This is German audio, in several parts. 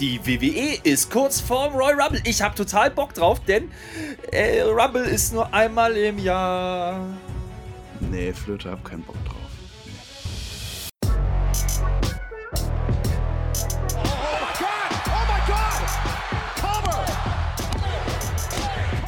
Die WWE ist kurz vorm Royal Rumble. Ich habe total Bock drauf, denn äh, Rumble ist nur einmal im Jahr. Nee, Flöte, hab keinen Bock drauf.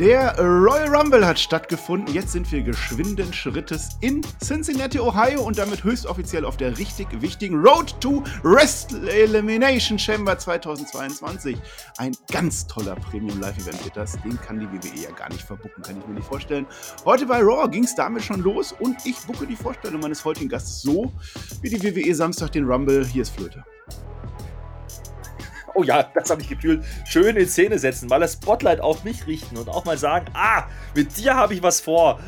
Der Royal Rumble hat stattgefunden. Jetzt sind wir geschwinden Schrittes in Cincinnati, Ohio und damit höchst offiziell auf der richtig wichtigen Road to Wrestle Elimination Chamber 2022. Ein ganz toller Premium Live Event wird das. Den kann die WWE ja gar nicht verbucken, kann ich mir nicht vorstellen. Heute bei Raw ging es damit schon los und ich bucke die Vorstellung meines heutigen Gastes so, wie die WWE Samstag den Rumble. Hier ist Flöte. Oh ja, das habe ich gefühlt. Schön in Szene setzen, mal das Spotlight auf mich richten und auch mal sagen, ah, mit dir habe ich was vor.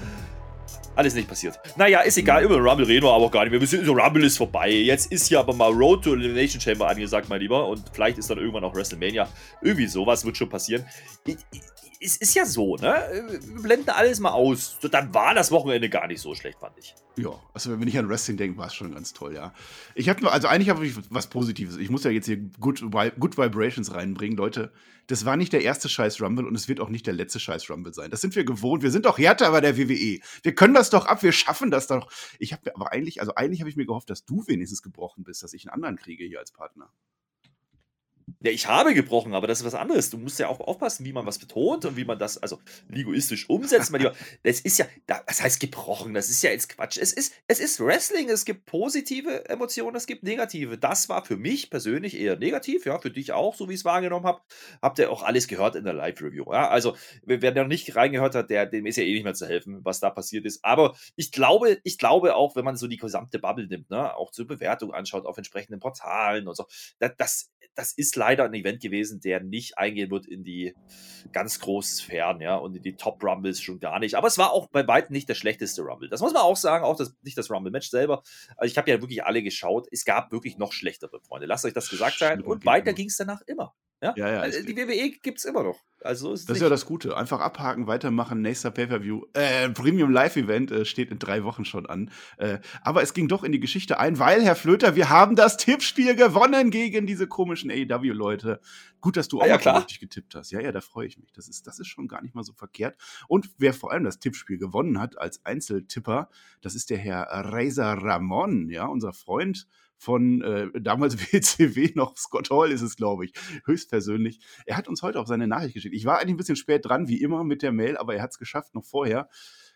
Alles nicht passiert. Naja, ist egal, über Rumble reden wir aber gar nicht mehr. Wir sind, so Rumble ist vorbei. Jetzt ist hier aber mal Road to Elimination Chamber angesagt, mein Lieber. Und vielleicht ist dann irgendwann auch WrestleMania. Irgendwie sowas wird schon passieren. Es ist ja so, ne? Wir blenden alles mal aus. Dann war das Wochenende gar nicht so schlecht, fand ich. Ja, also wenn ich an Wrestling denke, war es schon ganz toll, ja. Ich habe nur, also eigentlich habe ich was Positives. Ich muss ja jetzt hier Good, Good Vibrations reinbringen, Leute. Das war nicht der erste Scheiß Rumble und es wird auch nicht der letzte Scheiß Rumble sein. Das sind wir gewohnt. Wir sind doch härter bei der WWE. Wir können das doch ab, wir schaffen das doch. Ich habe aber eigentlich, also eigentlich habe ich mir gehofft, dass du wenigstens gebrochen bist, dass ich einen anderen kriege hier als Partner. Ja, ich habe gebrochen, aber das ist was anderes. Du musst ja auch aufpassen, wie man was betont und wie man das also linguistisch umsetzt. Das ist ja, das heißt gebrochen, das ist ja jetzt Quatsch. Es ist, es ist Wrestling, es gibt positive Emotionen, es gibt negative. Das war für mich persönlich eher negativ, ja, für dich auch, so wie ich es wahrgenommen habe. Habt ihr auch alles gehört in der Live-Review. Ja? Also, wer noch nicht reingehört hat, der, dem ist ja eh nicht mehr zu helfen, was da passiert ist. Aber ich glaube, ich glaube auch, wenn man so die gesamte Bubble nimmt, ne, auch zur Bewertung anschaut auf entsprechenden Portalen und so, das, das, das ist leider ein Event gewesen, der nicht eingehen wird in die ganz großen Sphären, ja, und in die Top-Rumbles schon gar nicht. Aber es war auch bei weitem nicht der schlechteste Rumble. Das muss man auch sagen, auch das, nicht das Rumble-Match selber. Also ich habe ja wirklich alle geschaut. Es gab wirklich noch schlechtere Freunde. Lasst euch das gesagt sein. Und weiter ging es danach immer. Ja, ja, ja also die WWE gibt es immer noch. Also ist das ist ja das Gute. Einfach abhaken, weitermachen. Nächster Pay-Per-View. Äh, Premium Live-Event äh, steht in drei Wochen schon an. Äh, aber es ging doch in die Geschichte ein, weil, Herr Flöter, wir haben das Tippspiel gewonnen gegen diese komischen AEW-Leute. Gut, dass du ah, auch ja, richtig getippt hast. Ja, ja, da freue ich mich. Das ist, das ist schon gar nicht mal so verkehrt. Und wer vor allem das Tippspiel gewonnen hat als Einzeltipper, das ist der Herr Razor Ramon, ja, unser Freund von äh, damals WCW noch, Scott Hall ist es, glaube ich, höchstpersönlich. Er hat uns heute auch seine Nachricht geschickt. Ich war eigentlich ein bisschen spät dran, wie immer, mit der Mail, aber er hat es geschafft, noch vorher.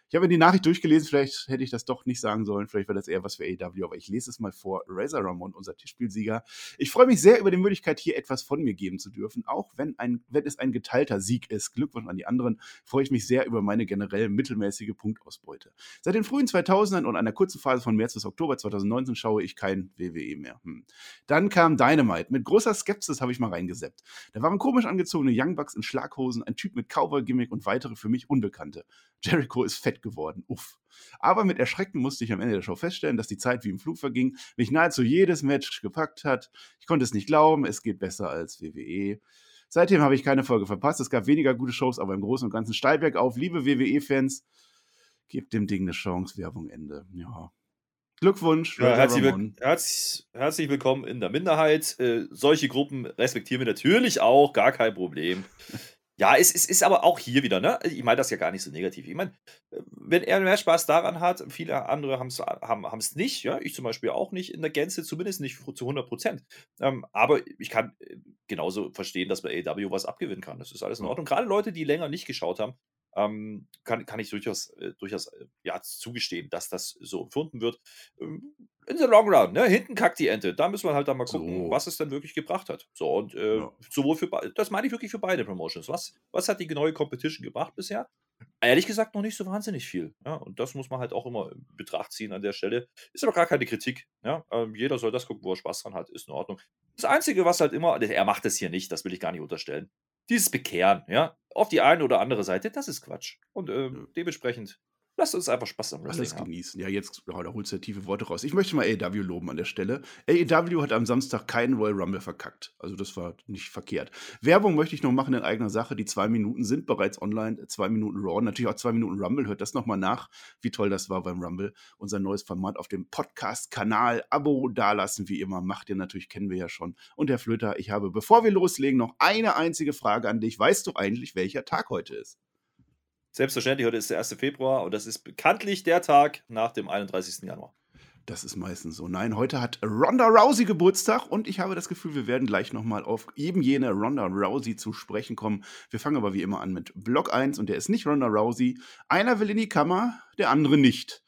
Ich habe die Nachricht durchgelesen, vielleicht hätte ich das doch nicht sagen sollen, vielleicht wäre das eher was für AEW, aber ich lese es mal vor. Razor Ramon, unser Tischspielsieger. Ich freue mich sehr über die Möglichkeit, hier etwas von mir geben zu dürfen, auch wenn, ein, wenn es ein geteilter Sieg ist. Glückwunsch an die anderen, freue ich mich sehr über meine generell mittelmäßige Punktausbeute. Seit den frühen 2000ern und einer kurzen Phase von März bis Oktober 2019 schaue ich kein WWE mehr. Hm. Dann kam Dynamite. Mit großer Skepsis habe ich mal reingeseppt. Da waren komisch angezogene Young Bucks in Schlaghosen, ein Typ mit Cowboy-Gimmick und weitere für mich Unbekannte. Jericho ist fett geworden. Uff. Aber mit Erschrecken musste ich am Ende der Show feststellen, dass die Zeit wie im Flug verging, mich nahezu jedes Match gepackt hat. Ich konnte es nicht glauben, es geht besser als WWE. Seitdem habe ich keine Folge verpasst. Es gab weniger gute Shows, aber im Großen und Ganzen steil bergauf. Liebe WWE-Fans, gebt dem Ding eine Chance. Werbung Ende. Ja. Glückwunsch. Ja, herzlich, herzlich, herzlich, willkommen in der Minderheit. Äh, solche Gruppen respektieren wir natürlich auch, gar kein Problem. Ja, es, es ist aber auch hier wieder, ne? Ich meine das ja gar nicht so negativ. Ich meine, äh, wenn er mehr Spaß daran hat, viele andere haben's, haben es nicht, ja, ich zum Beispiel auch nicht in der Gänze, zumindest nicht zu 100 Prozent. Ähm, aber ich kann äh, genauso verstehen, dass bei AW was abgewinnen kann. Das ist alles in Ordnung. Gerade Leute, die länger nicht geschaut haben, ähm, kann, kann ich durchaus, äh, durchaus äh, ja, zugestehen, dass das so empfunden wird. Ähm, in the long run, ne? Hinten kackt die Ente. Da müssen wir halt dann mal gucken, so. was es denn wirklich gebracht hat. So, und äh, ja. sowohl für das meine ich wirklich für beide Promotions. Was, was hat die neue Competition gebracht bisher? Ehrlich gesagt noch nicht so wahnsinnig viel. Ja, und das muss man halt auch immer in Betracht ziehen an der Stelle. Ist aber gar keine Kritik. Ja, ähm, jeder soll das gucken, wo er Spaß dran hat, ist in Ordnung. Das Einzige, was halt immer, er macht es hier nicht, das will ich gar nicht dieses Bekehren, ja, auf die eine oder andere Seite, das ist Quatsch. Und äh, dementsprechend Lasst uns einfach Spaß am Wrestling Alles genießen. Ja, jetzt oh, da holst du ja tiefe Worte raus. Ich möchte mal AEW loben an der Stelle. AEW hat am Samstag keinen Royal Rumble verkackt. Also das war nicht verkehrt. Werbung möchte ich noch machen in eigener Sache. Die zwei Minuten sind bereits online. Zwei Minuten Raw, natürlich auch zwei Minuten Rumble. Hört das nochmal nach, wie toll das war beim Rumble. Unser neues Format auf dem Podcast-Kanal. Abo dalassen, wie immer. Macht ihr natürlich, kennen wir ja schon. Und Herr Flöter, ich habe, bevor wir loslegen, noch eine einzige Frage an dich. Weißt du eigentlich, welcher Tag heute ist? Selbstverständlich, heute ist der 1. Februar und das ist bekanntlich der Tag nach dem 31. Januar. Das ist meistens so. Nein, heute hat Ronda Rousey Geburtstag und ich habe das Gefühl, wir werden gleich nochmal auf eben jene Ronda Rousey zu sprechen kommen. Wir fangen aber wie immer an mit Block 1 und der ist nicht Ronda Rousey. Einer will in die Kammer, der andere nicht.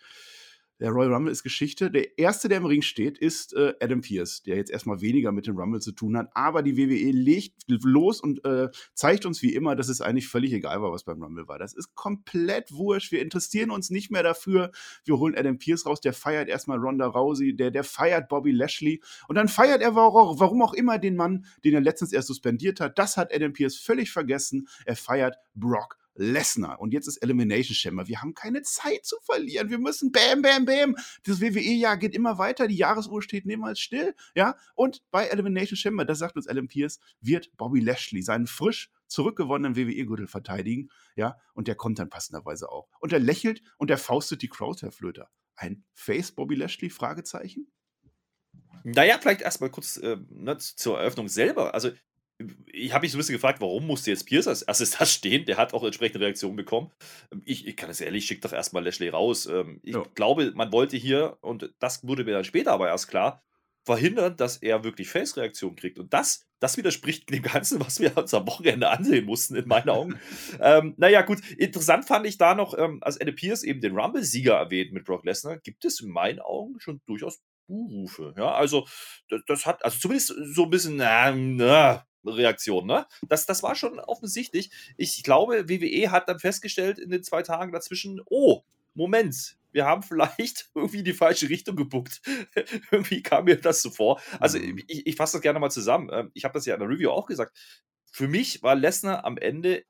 Der Royal Rumble ist Geschichte. Der erste, der im Ring steht, ist äh, Adam Pierce, der jetzt erstmal weniger mit dem Rumble zu tun hat. Aber die WWE legt los und äh, zeigt uns wie immer, dass es eigentlich völlig egal war, was beim Rumble war. Das ist komplett wurscht. Wir interessieren uns nicht mehr dafür. Wir holen Adam Pierce raus, der feiert erstmal Ronda Rousey, der, der feiert Bobby Lashley. Und dann feiert er warum auch immer den Mann, den er letztens erst suspendiert hat. Das hat Adam Pierce völlig vergessen. Er feiert Brock Lesnar. Und jetzt ist Elimination Chamber. Wir haben keine Zeit zu verlieren. Wir müssen bam, bam, bam. Das WWE-Jahr geht immer weiter. Die Jahresuhr steht niemals still. Ja. Und bei Elimination Chamber, das sagt uns Alan Pierce, wird Bobby Lashley seinen frisch zurückgewonnenen WWE-Gürtel verteidigen. Ja. Und der kommt dann passenderweise auch. Und er lächelt und er faustet die Crowd, Herr Flöter. Ein Face Bobby Lashley? Fragezeichen? Naja, vielleicht erstmal kurz äh, ne, zur Eröffnung selber. Also, ich habe mich so ein bisschen gefragt, warum musste jetzt Pierce als erstes da stehen? Der hat auch entsprechende Reaktionen bekommen. Ich, ich kann es ehrlich, schick doch erstmal Lashley raus. Ähm, ich ja. glaube, man wollte hier, und das wurde mir dann später aber erst klar, verhindern, dass er wirklich Face-Reaktionen kriegt. Und das, das widerspricht dem Ganzen, was wir uns am Wochenende ansehen mussten, in meinen Augen. ähm, naja, gut, interessant fand ich da noch, ähm, als Anne Pierce eben den Rumble-Sieger erwähnt mit Brock Lesnar, gibt es in meinen Augen schon durchaus Buhrufe. Ja, also das, das, hat, also zumindest so ein bisschen, na, na, Reaktion, ne? Das, das war schon offensichtlich. Ich glaube, WWE hat dann festgestellt in den zwei Tagen dazwischen, oh, Moment, wir haben vielleicht irgendwie die falsche Richtung gebuckt. irgendwie kam mir das so vor. Also, mhm. ich, ich fasse das gerne mal zusammen. Ähm, ich habe das ja in der Review auch gesagt. Für mich war Lesnar am Ende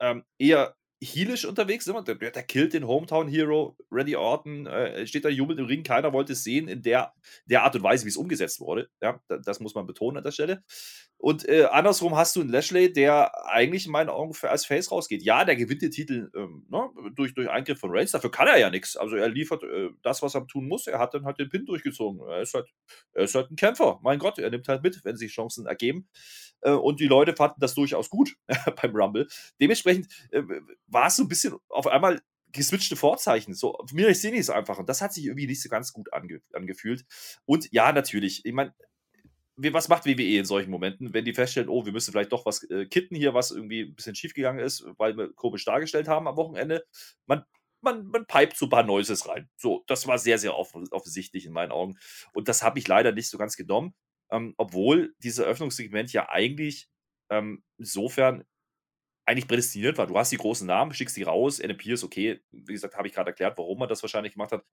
ähm, eher heelisch unterwegs. Immer. Der, der killt den Hometown Hero, Randy Orton, äh, steht da jubelt im Ring. Keiner wollte es sehen in der, der Art und Weise, wie es umgesetzt wurde. Ja, das muss man betonen an der Stelle. Und äh, andersrum hast du einen Lashley, der eigentlich in meinen Augen als Face rausgeht. Ja, der gewinnt den Titel ähm, ne, durch, durch Eingriff von Reigns. Dafür kann er ja nichts. Also er liefert äh, das, was er tun muss. Er hat dann halt den Pin durchgezogen. Er ist, halt, er ist halt ein Kämpfer. Mein Gott, er nimmt halt mit, wenn sich Chancen ergeben. Äh, und die Leute fanden das durchaus gut beim Rumble. Dementsprechend äh, war es so ein bisschen auf einmal geswitchte Vorzeichen. So, mir sehe es einfach. Und das hat sich irgendwie nicht so ganz gut ange angefühlt. Und ja, natürlich, ich meine, was macht WWE in solchen Momenten, wenn die feststellen, oh, wir müssen vielleicht doch was äh, kitten hier, was irgendwie ein bisschen schiefgegangen ist, weil wir komisch dargestellt haben am Wochenende? Man, man, man pipet so ein paar Noises rein. So, das war sehr, sehr off offensichtlich in meinen Augen. Und das habe ich leider nicht so ganz genommen, ähm, obwohl dieses Eröffnungssegment ja eigentlich ähm, insofern eigentlich prädestiniert war. Du hast die großen Namen, schickst die raus, NMP ist okay. Wie gesagt, habe ich gerade erklärt, warum man das wahrscheinlich gemacht hat.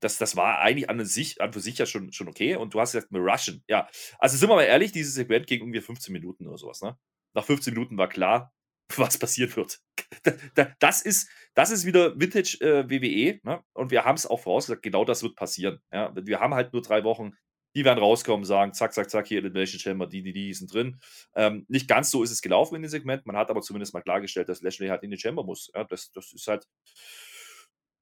Das, das war eigentlich an, sich, an für sich ja schon, schon okay. Und du hast gesagt, wir rushen. Ja, also sind wir mal ehrlich, dieses Segment ging irgendwie 15 Minuten oder sowas. Ne? Nach 15 Minuten war klar, was passiert wird. Das ist, das ist wieder Vintage äh, WWE. Ne? Und wir haben es auch vorausgesagt, genau das wird passieren. Ja? Wir haben halt nur drei Wochen die werden rauskommen, sagen, zack, zack, zack, hier Elimination Chamber, die, die, die sind drin. Ähm, nicht ganz so ist es gelaufen in dem Segment. Man hat aber zumindest mal klargestellt, dass Lashley halt in die Chamber muss. Ja, das, das ist halt,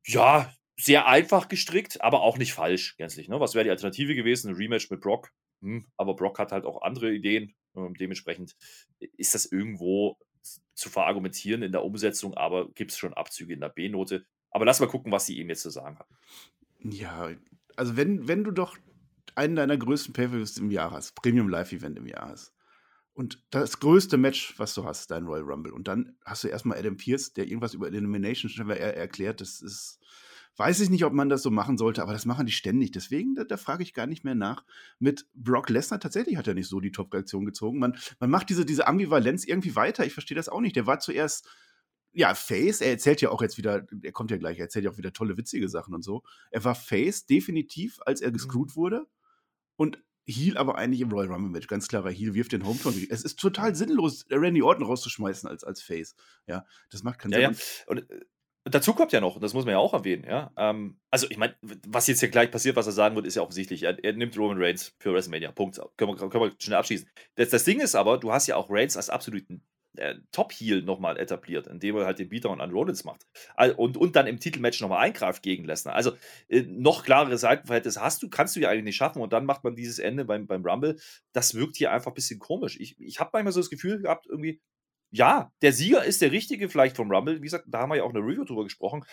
ja, sehr einfach gestrickt, aber auch nicht falsch, gänzlich. Ne? Was wäre die Alternative gewesen? Ein Rematch mit Brock. Hm, aber Brock hat halt auch andere Ideen. Ähm, dementsprechend ist das irgendwo zu verargumentieren in der Umsetzung, aber gibt es schon Abzüge in der B-Note. Aber lass mal gucken, was sie ihm jetzt zu sagen hat. Ja, also wenn, wenn du doch einen deiner größten Pay-Per-Views im Jahr hast, Premium Live-Event im Jahr hast. Und das größte Match, was du hast, dein Royal Rumble. Und dann hast du erstmal Adam Pierce, der irgendwas über Elimination er erklärt. Das ist, weiß ich nicht, ob man das so machen sollte, aber das machen die ständig. Deswegen, da, da frage ich gar nicht mehr nach. Mit Brock Lesnar tatsächlich hat er nicht so die Top-Reaktion gezogen. Man, man macht diese, diese Ambivalenz irgendwie weiter. Ich verstehe das auch nicht. Der war zuerst ja, Face, er erzählt ja auch jetzt wieder, er kommt ja gleich, er erzählt ja auch wieder tolle, witzige Sachen und so. Er war Face definitiv, als er gescrewt mhm. wurde und Heal aber eigentlich im Royal Rumble Match. Ganz klarer Heal wirft den Hometown. Es ist total sinnlos, Randy Orton rauszuschmeißen als, als Face. Ja, das macht keinen ja, Sinn. Ja. Und äh, Dazu kommt ja noch, das muss man ja auch erwähnen, ja. Ähm, also, ich meine, was jetzt hier gleich passiert, was er sagen wird, ist ja offensichtlich. Er, er nimmt Roman Reigns für WrestleMania. Punkt. Können wir, können wir schnell abschließen. Das, das Ding ist aber, du hast ja auch Reigns als absoluten äh, Top-Heel nochmal etabliert, indem er halt den Beatdown an Rollins macht. Und, und dann im Titelmatch nochmal eingreift gegen Lesnar. Also äh, noch klarere Seitenverhältnisse hast du, kannst du ja eigentlich nicht schaffen und dann macht man dieses Ende beim, beim Rumble. Das wirkt hier einfach ein bisschen komisch. Ich, ich habe manchmal so das Gefühl gehabt, irgendwie, ja, der Sieger ist der richtige, vielleicht vom Rumble. Wie gesagt, da haben wir ja auch eine Review drüber gesprochen.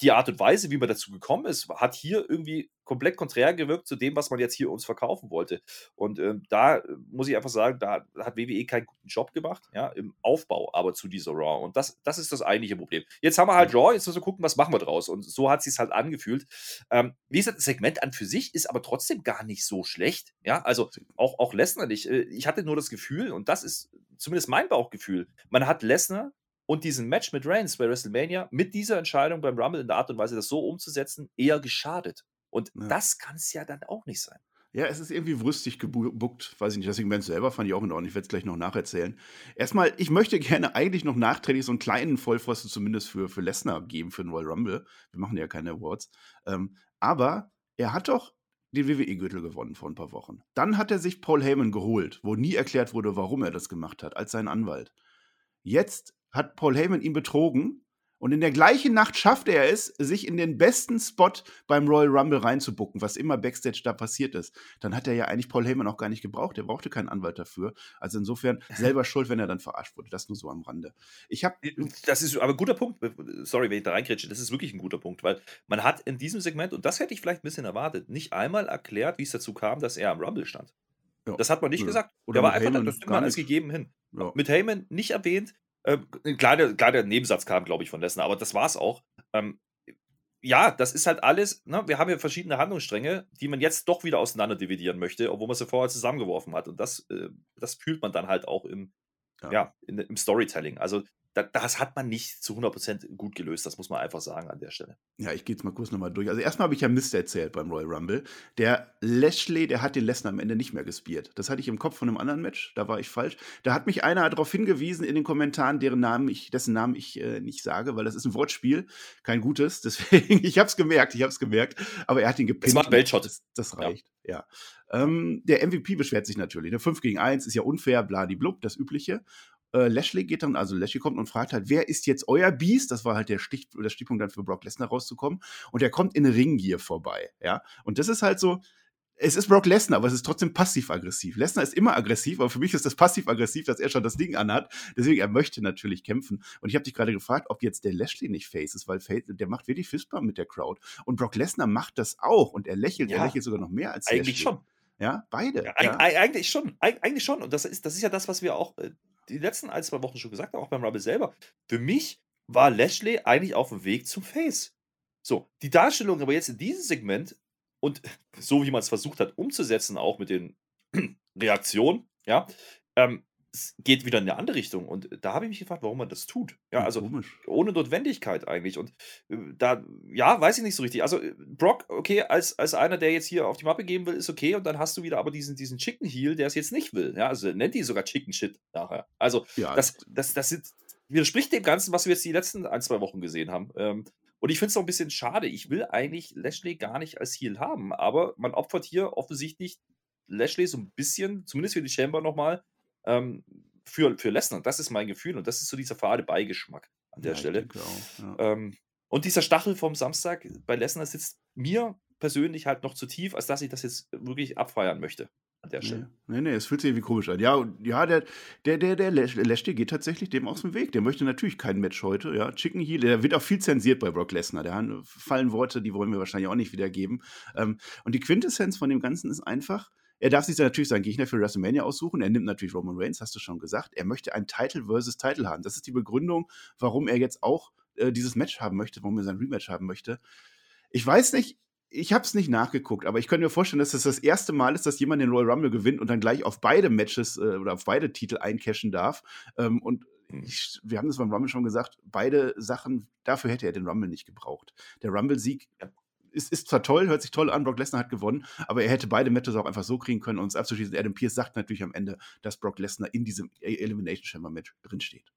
Die Art und Weise, wie man dazu gekommen ist, hat hier irgendwie komplett konträr gewirkt zu dem, was man jetzt hier uns verkaufen wollte. Und ähm, da äh, muss ich einfach sagen, da hat WWE keinen guten Job gemacht, ja, im Aufbau, aber zu dieser Raw. Und das, das ist das eigentliche Problem. Jetzt haben wir halt Raw, jetzt müssen wir gucken, was machen wir draus. Und so hat es sich halt angefühlt. Ähm, wie gesagt, das Segment an für sich ist aber trotzdem gar nicht so schlecht. Ja, also auch, auch Lesnar nicht. Äh, ich hatte nur das Gefühl, und das ist zumindest mein Bauchgefühl, man hat Lesnar und diesen Match mit Reigns bei WrestleMania mit dieser Entscheidung beim Rumble in der Art und Weise, das so umzusetzen, eher geschadet. Und ja. das kann es ja dann auch nicht sein. Ja, es ist irgendwie wrüstig gebuckt, weiß ich nicht. Das Segment selber fand ich auch in Ordnung. Ich werde es gleich noch nacherzählen. Erstmal, ich möchte gerne eigentlich noch nachträglich so einen kleinen Vollpfosten zumindest für, für Lesnar geben, für den Royal Rumble. Wir machen ja keine Awards. Ähm, aber er hat doch den WWE-Gürtel gewonnen vor ein paar Wochen. Dann hat er sich Paul Heyman geholt, wo nie erklärt wurde, warum er das gemacht hat, als sein Anwalt. Jetzt hat Paul Heyman ihn betrogen und in der gleichen Nacht schafft er es, sich in den besten Spot beim Royal Rumble reinzubucken, was immer Backstage da passiert ist. Dann hat er ja eigentlich Paul Heyman auch gar nicht gebraucht. Er brauchte keinen Anwalt dafür. Also insofern selber schuld, wenn er dann verarscht wurde. Das nur so am Rande. Ich habe. Äh, das ist aber ein guter Punkt. Sorry, wenn ich da reinkretsche. Das ist wirklich ein guter Punkt, weil man hat in diesem Segment, und das hätte ich vielleicht ein bisschen erwartet, nicht einmal erklärt, wie es dazu kam, dass er am Rumble stand. Ja. Das hat man nicht ja. gesagt. Oder Der war einfach, Heyman das nimmt man als gegeben hin. Ja. Mit Heyman nicht erwähnt. Ähm, klar, der, klar, der Nebensatz kam, glaube ich, von Lesnar, aber das war es auch. Ähm, ja, das ist halt alles, ne? wir haben ja verschiedene Handlungsstränge, die man jetzt doch wieder auseinander dividieren möchte, obwohl man sie vorher zusammengeworfen hat. Und das, äh, das fühlt man dann halt auch im, ja. ja in, im Storytelling. Also das hat man nicht zu 100% gut gelöst, das muss man einfach sagen an der Stelle. Ja, ich gehe jetzt mal kurz nochmal durch. Also erstmal habe ich ja Mist erzählt beim Royal Rumble. Der Lashley, der hat den Lesnar am Ende nicht mehr gespielt. Das hatte ich im Kopf von einem anderen Match, da war ich falsch. Da hat mich einer darauf hingewiesen in den Kommentaren, deren Namen ich, dessen Namen ich äh, nicht sage, weil das ist ein Wortspiel, kein gutes. Deswegen, ich habe es gemerkt, ich habe es gemerkt. Aber er hat ihn gepinnt. Das macht Weltshot. Das, das reicht, ja. ja. Ähm, der MVP beschwert sich natürlich. Ne? 5 gegen 1 ist ja unfair, bladiblub, das Übliche äh, Lashley geht dann, also Lashley kommt und fragt halt, wer ist jetzt euer Beast? Das war halt der, Stich, der Stichpunkt dann für Brock Lesnar rauszukommen. Und er kommt in Ringgear vorbei, ja. Und das ist halt so, es ist Brock Lesnar, aber es ist trotzdem passiv-aggressiv. Lesnar ist immer aggressiv, aber für mich ist das passiv-aggressiv, dass er schon das Ding anhat. Deswegen, er möchte natürlich kämpfen. Und ich habe dich gerade gefragt, ob jetzt der Lashley nicht Face ist, weil Face, der macht wirklich Fistbump mit der Crowd. Und Brock Lesnar macht das auch. Und er lächelt, ja, er lächelt sogar noch mehr als Eigentlich Lashley. schon. Ja, beide. Ja, ja. Eigentlich schon. Eigentlich schon. Und das ist, das ist ja das, was wir auch äh, die letzten ein, zwei Wochen schon gesagt haben, auch beim Rumble selber. Für mich war Lashley eigentlich auf dem Weg zum Face. So, die Darstellung aber jetzt in diesem Segment und so wie man es versucht hat umzusetzen, auch mit den Reaktionen, ja, ähm, es geht wieder in eine andere Richtung. Und da habe ich mich gefragt, warum man das tut. Ja, also Komisch. ohne Notwendigkeit eigentlich. Und äh, da, ja, weiß ich nicht so richtig. Also äh, Brock, okay, als, als einer, der jetzt hier auf die Mappe geben will, ist okay. Und dann hast du wieder aber diesen, diesen Chicken Heel, der es jetzt nicht will. Ja, also nennt die sogar Chicken Shit nachher. Also ja, das, das, das sind, widerspricht dem Ganzen, was wir jetzt die letzten ein, zwei Wochen gesehen haben. Ähm, und ich finde es auch ein bisschen schade. Ich will eigentlich Lashley gar nicht als Heel haben, aber man opfert hier offensichtlich Lashley so ein bisschen, zumindest für die Chamber nochmal, ähm, für, für Lesnar. Das ist mein Gefühl und das ist so dieser fade Beigeschmack an der ja, Stelle. Auch, ja. ähm, und dieser Stachel vom Samstag bei Lesnar sitzt mir persönlich halt noch zu tief, als dass ich das jetzt wirklich abfeiern möchte an der Stelle. Nee, nee, es fühlt sich irgendwie komisch an. Ja, ja der, der, der, der Lashley geht tatsächlich dem aus dem Weg. Der möchte natürlich kein Match heute. Ja, Chicken Heel, der wird auch viel zensiert bei Brock Lesnar. Da fallen Worte, die wollen wir wahrscheinlich auch nicht wiedergeben. Ähm, und die Quintessenz von dem Ganzen ist einfach, er darf sich natürlich seinen Gegner für WrestleMania aussuchen. Er nimmt natürlich Roman Reigns, hast du schon gesagt. Er möchte ein Title versus Title haben. Das ist die Begründung, warum er jetzt auch äh, dieses Match haben möchte, warum er sein Rematch haben möchte. Ich weiß nicht, ich habe es nicht nachgeguckt, aber ich könnte mir vorstellen, dass das das erste Mal ist, dass jemand den Royal Rumble gewinnt und dann gleich auf beide Matches äh, oder auf beide Titel eincashen darf. Ähm, und hm. ich, wir haben das beim Rumble schon gesagt, beide Sachen, dafür hätte er den Rumble nicht gebraucht. Der Rumble-Sieg ist, ist zwar toll, hört sich toll an, Brock Lesnar hat gewonnen, aber er hätte beide Matches auch einfach so kriegen können und es abzuschließen. Adam Pierce sagt natürlich am Ende, dass Brock Lesnar in diesem Elimination Chamber Match drinsteht.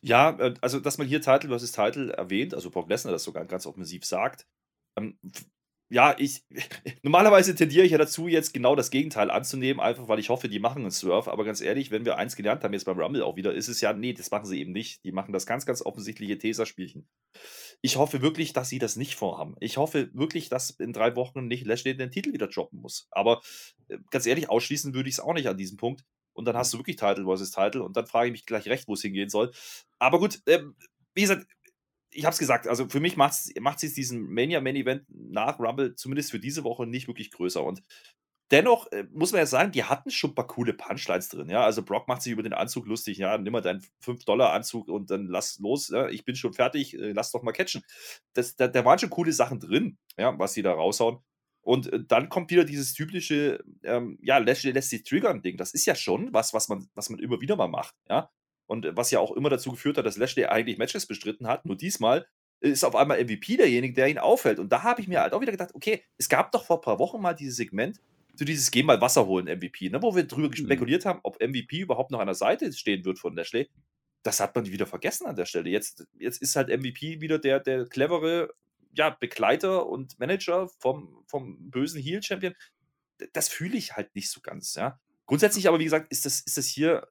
Ja, äh, also, dass man hier Title versus Title erwähnt, also Brock Lesnar das sogar ganz offensiv sagt. Ja, ich normalerweise tendiere ich ja dazu, jetzt genau das Gegenteil anzunehmen, einfach weil ich hoffe, die machen einen Swerve. Aber ganz ehrlich, wenn wir eins gelernt haben jetzt beim Rumble auch wieder, ist es ja, nee, das machen sie eben nicht. Die machen das ganz, ganz offensichtliche Teserspielchen. Ich hoffe wirklich, dass sie das nicht vorhaben. Ich hoffe wirklich, dass in drei Wochen nicht Lashley den Titel wieder droppen muss. Aber äh, ganz ehrlich, ausschließen würde ich es auch nicht an diesem Punkt und dann hast du wirklich Title versus Title und dann frage ich mich gleich recht, wo es hingehen soll. Aber gut, ähm, wie gesagt, ich habe es gesagt, also für mich macht es jetzt diesen Mania Main Event nach Rumble zumindest für diese Woche nicht wirklich größer und dennoch äh, muss man ja sagen, die hatten schon ein paar coole Punchlines drin, ja, also Brock macht sich über den Anzug lustig, ja, nimm mal deinen 5-Dollar-Anzug und dann lass los, ja? ich bin schon fertig, äh, lass doch mal catchen. Das, da, da waren schon coole Sachen drin, ja, was sie da raushauen. Und äh, dann kommt wieder dieses typische, ähm, ja, lässt sich triggern Ding. Das ist ja schon was, was man, was man immer wieder mal macht, ja. Und äh, was ja auch immer dazu geführt hat, dass Lashley eigentlich Matches bestritten hat. Nur diesmal ist auf einmal MVP derjenige, der ihn aufhält. Und da habe ich mir halt auch wieder gedacht, okay, es gab doch vor ein paar Wochen mal dieses Segment, so dieses Geh mal Wasser holen MVP, ne, wo wir drüber mhm. spekuliert haben, ob MVP überhaupt noch an der Seite stehen wird von Lashley. Das hat man wieder vergessen an der Stelle. Jetzt, jetzt ist halt MVP wieder der, der clevere ja, Begleiter und Manager vom, vom bösen Heel-Champion, das fühle ich halt nicht so ganz, ja. Grundsätzlich aber, wie gesagt, ist das, ist das hier,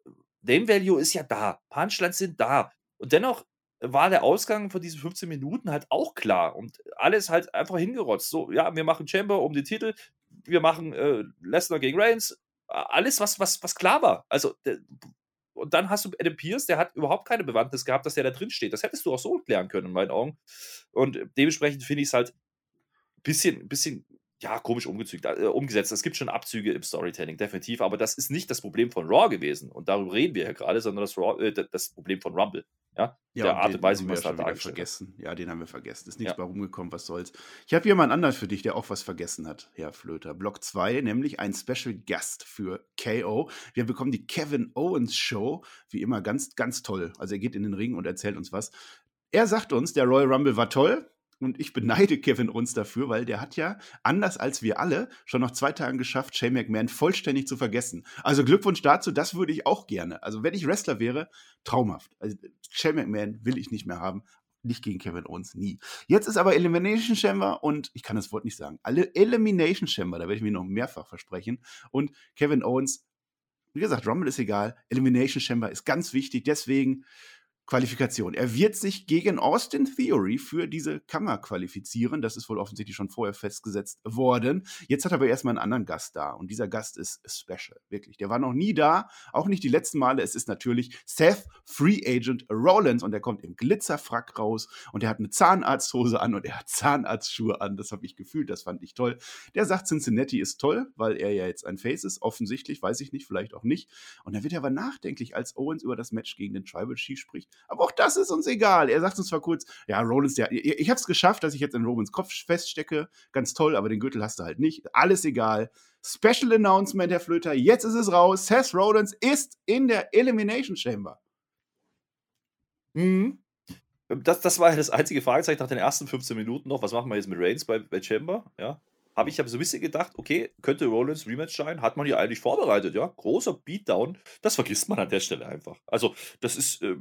Name Value ist ja da, Punchlines sind da. Und dennoch war der Ausgang von diesen 15 Minuten halt auch klar und alles halt einfach hingerotzt. So, ja, wir machen Chamber um den Titel, wir machen äh, Lesnar gegen Reigns, alles, was, was, was klar war. Also, der, und dann hast du Adam Pierce, der hat überhaupt keine Bewandtnis gehabt, dass der da drin steht. Das hättest du auch so klären können, in meinen Augen. Und dementsprechend finde ich es halt ein bisschen, bisschen ja, komisch umgezügt, äh, umgesetzt. Es gibt schon Abzüge im Storytelling, definitiv, aber das ist nicht das Problem von Raw gewesen. Und darüber reden wir ja gerade, sondern das, Raw, äh, das Problem von Rumble. Ja, ja der Art und Weise, wie man es dargestellt vergessen. Ja, den haben wir vergessen. Ist nichts ja. bei rumgekommen, was soll's. Ich habe jemand anderen für dich, der auch was vergessen hat, Herr Flöter. Block 2, nämlich ein Special Guest für KO. Wir bekommen die Kevin Owens Show, wie immer ganz, ganz toll. Also er geht in den Ring und erzählt uns was. Er sagt uns, der Royal Rumble war toll, und ich beneide Kevin Owens dafür, weil der hat ja, anders als wir alle, schon nach zwei Tagen geschafft, Shane McMahon vollständig zu vergessen. Also Glückwunsch dazu, das würde ich auch gerne. Also wenn ich Wrestler wäre, traumhaft. Also Shane McMahon will ich nicht mehr haben. Nicht gegen Kevin Owens, nie. Jetzt ist aber Elimination Chamber und ich kann das Wort nicht sagen. Alle Elimination Chamber, da werde ich mir noch mehrfach versprechen. Und Kevin Owens, wie gesagt, Rumble ist egal. Elimination Chamber ist ganz wichtig. Deswegen Qualifikation. Er wird sich gegen Austin Theory für diese Kammer qualifizieren. Das ist wohl offensichtlich schon vorher festgesetzt worden. Jetzt hat er aber erstmal einen anderen Gast da. Und dieser Gast ist special. Wirklich. Der war noch nie da. Auch nicht die letzten Male. Es ist natürlich Seth Free Agent Rollins. Und der kommt im Glitzerfrack raus. Und er hat eine Zahnarzthose an und er hat Zahnarztschuhe an. Das habe ich gefühlt. Das fand ich toll. Der sagt, Cincinnati ist toll, weil er ja jetzt ein Face ist. Offensichtlich. Weiß ich nicht. Vielleicht auch nicht. Und dann wird er aber nachdenklich, als Owens über das Match gegen den Tribal Chief spricht. Aber auch das ist uns egal. Er sagt uns zwar kurz, ja, Rollins, der, ich, ich habe es geschafft, dass ich jetzt in Romans Kopf feststecke. Ganz toll, aber den Gürtel hast du halt nicht. Alles egal. Special Announcement, Herr Flöter. Jetzt ist es raus. Seth Rollins ist in der Elimination Chamber. Mhm. Das, das war das einzige Fragezeichen nach den ersten 15 Minuten noch. Was machen wir jetzt mit Reigns bei, bei Chamber? Ja habe ich aber so ein bisschen gedacht, okay, könnte Rollins Rematch sein, hat man ja eigentlich vorbereitet, ja. Großer Beatdown, das vergisst man an der Stelle einfach. Also, das ist, äh,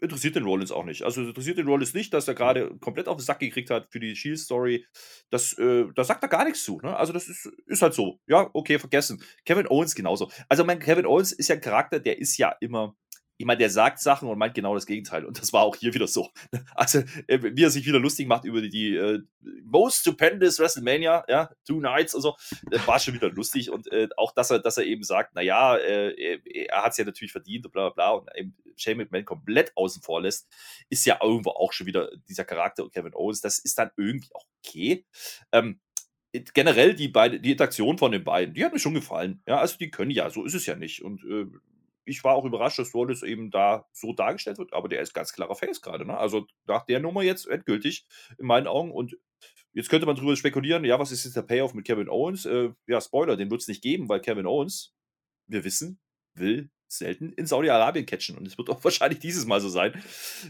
interessiert den Rollins auch nicht. Also, interessiert den Rollins nicht, dass er gerade komplett auf den Sack gekriegt hat für die Shield-Story. Das, äh, da sagt er gar nichts zu, ne? Also, das ist, ist halt so. Ja, okay, vergessen. Kevin Owens genauso. Also, mein Kevin Owens ist ja ein Charakter, der ist ja immer, ich meine, der sagt Sachen und meint genau das Gegenteil. Und das war auch hier wieder so. Also, äh, wie er sich wieder lustig macht über die, uh, Most Stupendous WrestleMania, ja, Two Nights und so, war schon wieder lustig. Und äh, auch, dass er, dass er eben sagt, naja, äh, er hat es ja natürlich verdient und bla bla bla und eben Shane McMahon komplett außen vor lässt, ist ja irgendwo auch schon wieder dieser Charakter und Kevin Owens. Das ist dann irgendwie auch okay. Ähm, generell die beide, die Interaktion von den beiden, die hat mir schon gefallen. Ja, also die können ja, so ist es ja nicht. Und äh, ich war auch überrascht, dass Rollins eben da so dargestellt wird, aber der ist ganz klarer Face gerade. Ne? Also nach der Nummer jetzt endgültig in meinen Augen. Und jetzt könnte man darüber spekulieren, ja, was ist jetzt der Payoff mit Kevin Owens? Äh, ja, Spoiler, den wird es nicht geben, weil Kevin Owens, wir wissen, will selten in Saudi-Arabien catchen. Und es wird auch wahrscheinlich dieses Mal so sein.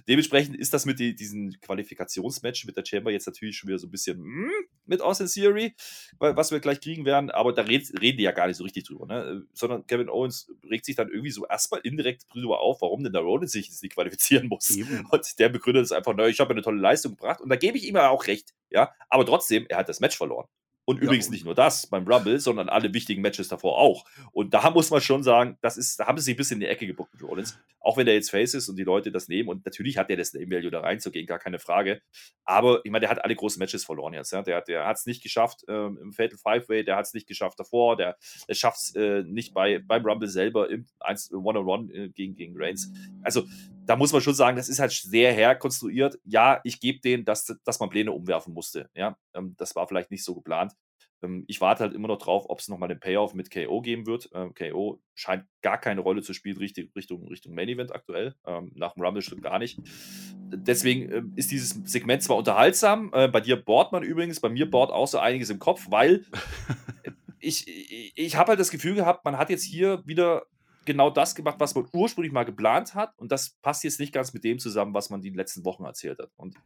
Dementsprechend ist das mit die, diesen Qualifikationsmatch mit der Chamber jetzt natürlich schon wieder so ein bisschen mm, mit Austin Theory, was wir gleich kriegen werden. Aber da red, reden die ja gar nicht so richtig drüber. Ne? Sondern Kevin Owens regt sich dann irgendwie so erstmal indirekt drüber auf, warum denn der Rollins sich jetzt nicht qualifizieren muss. Eben. Und der begründet es einfach, naja, ich habe eine tolle Leistung gebracht. Und da gebe ich ihm ja auch recht. Ja, aber trotzdem, er hat das Match verloren. Und ja, übrigens nicht nur das beim Rumble, sondern alle wichtigen Matches davor auch. Und da muss man schon sagen, das ist, da haben sie sich ein bisschen in die Ecke gebuckt mit Rollins. Auch wenn der jetzt Face ist und die Leute das nehmen. Und natürlich hat der das Name Value da reinzugehen, gar keine Frage. Aber ich meine, der hat alle großen Matches verloren jetzt. Ja? Der, der hat es nicht geschafft ähm, im Fatal Five Way, der hat es nicht geschafft davor, der, der schafft es äh, nicht bei, beim Rumble selber im One-on-One äh, gegen, gegen Reigns. Also da muss man schon sagen, das ist halt sehr herkonstruiert. Ja, ich gebe denen, dass, dass man Pläne umwerfen musste. Ja, ähm, das war vielleicht nicht so geplant. Ähm, ich warte halt immer noch drauf, ob es nochmal den Payoff mit KO geben wird. Ähm, KO scheint gar keine Rolle zu spielen Richtung, Richtung, Richtung Main Event aktuell. Ähm, nach dem Rumble stimmt gar nicht. Deswegen äh, ist dieses Segment zwar unterhaltsam. Äh, bei dir bohrt man übrigens, bei mir bohrt auch so einiges im Kopf, weil ich, ich, ich habe halt das Gefühl gehabt, man hat jetzt hier wieder genau das gemacht, was man ursprünglich mal geplant hat. Und das passt jetzt nicht ganz mit dem zusammen, was man die letzten Wochen erzählt hat. Und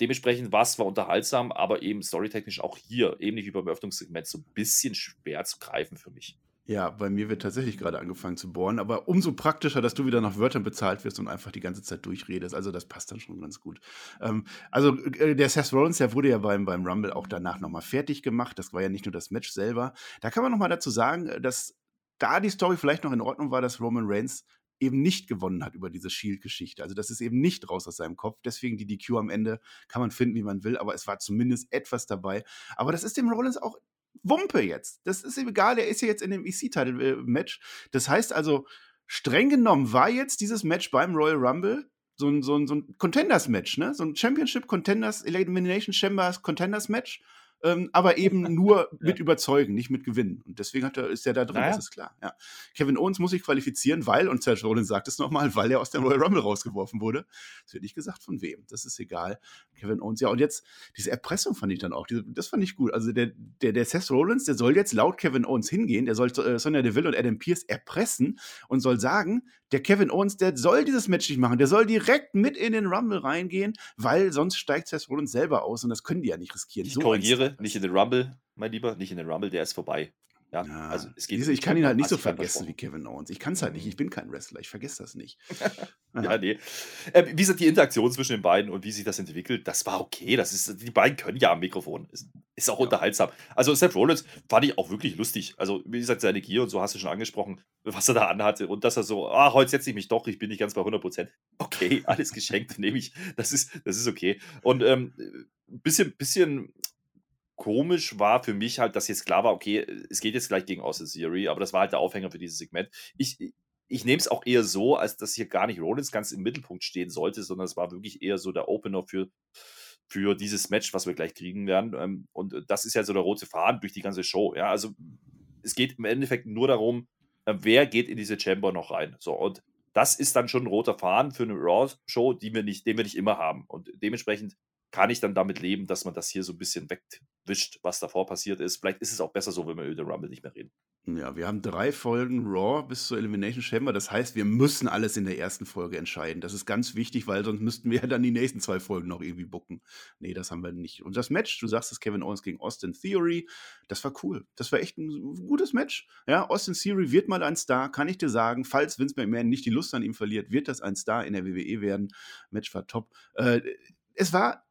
dementsprechend war es zwar unterhaltsam, aber eben storytechnisch auch hier, ähnlich wie beim Öffnungssegment, so ein bisschen schwer zu greifen für mich. Ja, bei mir wird tatsächlich gerade angefangen zu bohren, aber umso praktischer, dass du wieder nach Wörtern bezahlt wirst und einfach die ganze Zeit durchredest. Also das passt dann schon ganz gut. Ähm, also äh, der Seth Rollins, der wurde ja beim, beim Rumble auch danach nochmal fertig gemacht. Das war ja nicht nur das Match selber. Da kann man nochmal dazu sagen, dass da die Story vielleicht noch in Ordnung war, dass Roman Reigns eben nicht gewonnen hat über diese Shield-Geschichte. Also das ist eben nicht raus aus seinem Kopf. Deswegen die DQ am Ende kann man finden, wie man will, aber es war zumindest etwas dabei. Aber das ist dem Rollins auch Wumpe jetzt. Das ist ihm egal, er ist ja jetzt in dem EC-Title-Match. Das heißt also, streng genommen war jetzt dieses Match beim Royal Rumble so ein, so ein, so ein Contenders-Match, ne? So ein Championship-Contenders, Elimination Chambers Contenders-Match ähm, aber eben nur mit überzeugen, nicht mit gewinnen. Und deswegen hat er, ist er da drin, naja. das ist klar. Ja. Kevin Owens muss sich qualifizieren, weil, und Serge Rollins sagt es nochmal, weil er aus dem Royal Rumble rausgeworfen wurde. Es wird nicht gesagt, von wem. Das ist egal. Kevin Owens, ja, und jetzt, diese Erpressung fand ich dann auch, diese, das fand ich gut. Also der, der, der Seth Rollins, der soll jetzt laut Kevin Owens hingehen, der soll äh, Sonja Deville und Adam Pierce erpressen und soll sagen, der Kevin Owens, der soll dieses Match nicht machen. Der soll direkt mit in den Rumble reingehen, weil sonst steigt Seth Rollins selber aus und das können die ja nicht riskieren. Ich so korrigiere, nicht in den Rumble, mein Lieber, nicht in den Rumble, der ist vorbei. Ja, ja, also es geht ich kann ihn halt nicht so vergessen wie Kevin Owens. Ich kann es halt nicht. Ich bin kein Wrestler. Ich vergesse das nicht. ja, nee. Äh, wie gesagt, die Interaktion zwischen den beiden und wie sich das entwickelt, das war okay. Das ist, die beiden können ja am Mikrofon. Ist, ist auch ja. unterhaltsam. Also Seth Rollins fand ich auch wirklich lustig. Also, wie gesagt, seine Gier und so hast du schon angesprochen, was er da anhatte. Und dass er so, ah, heute setze ich mich doch, ich bin nicht ganz bei 100 Prozent. Okay, alles geschenkt, nehme ich. Das ist, das ist okay. Und ähm, bisschen, bisschen komisch war für mich halt, dass jetzt klar war, okay, es geht jetzt gleich gegen Austin Theory, aber das war halt der Aufhänger für dieses Segment. Ich, ich nehme es auch eher so, als dass hier gar nicht Rollins ganz im Mittelpunkt stehen sollte, sondern es war wirklich eher so der Opener für, für dieses Match, was wir gleich kriegen werden. Ähm, und das ist ja so der rote Faden durch die ganze Show. Ja, also es geht im Endeffekt nur darum, äh, wer geht in diese Chamber noch rein. So, und das ist dann schon ein roter Faden für eine Raw-Show, den wir nicht immer haben. Und dementsprechend kann ich dann damit leben, dass man das hier so ein bisschen wegwischt, was davor passiert ist. Vielleicht ist es auch besser so, wenn wir über den Rumble nicht mehr reden. Ja, wir haben drei Folgen Raw bis zur Elimination Chamber. Das heißt, wir müssen alles in der ersten Folge entscheiden. Das ist ganz wichtig, weil sonst müssten wir ja dann die nächsten zwei Folgen noch irgendwie bucken. Nee, das haben wir nicht. Und das Match, du sagst es, Kevin Owens gegen Austin Theory, das war cool. Das war echt ein gutes Match. Ja, Austin Theory wird mal ein Star, kann ich dir sagen. Falls Vince McMahon nicht die Lust an ihm verliert, wird das ein Star in der WWE werden. Match war top. Äh, es war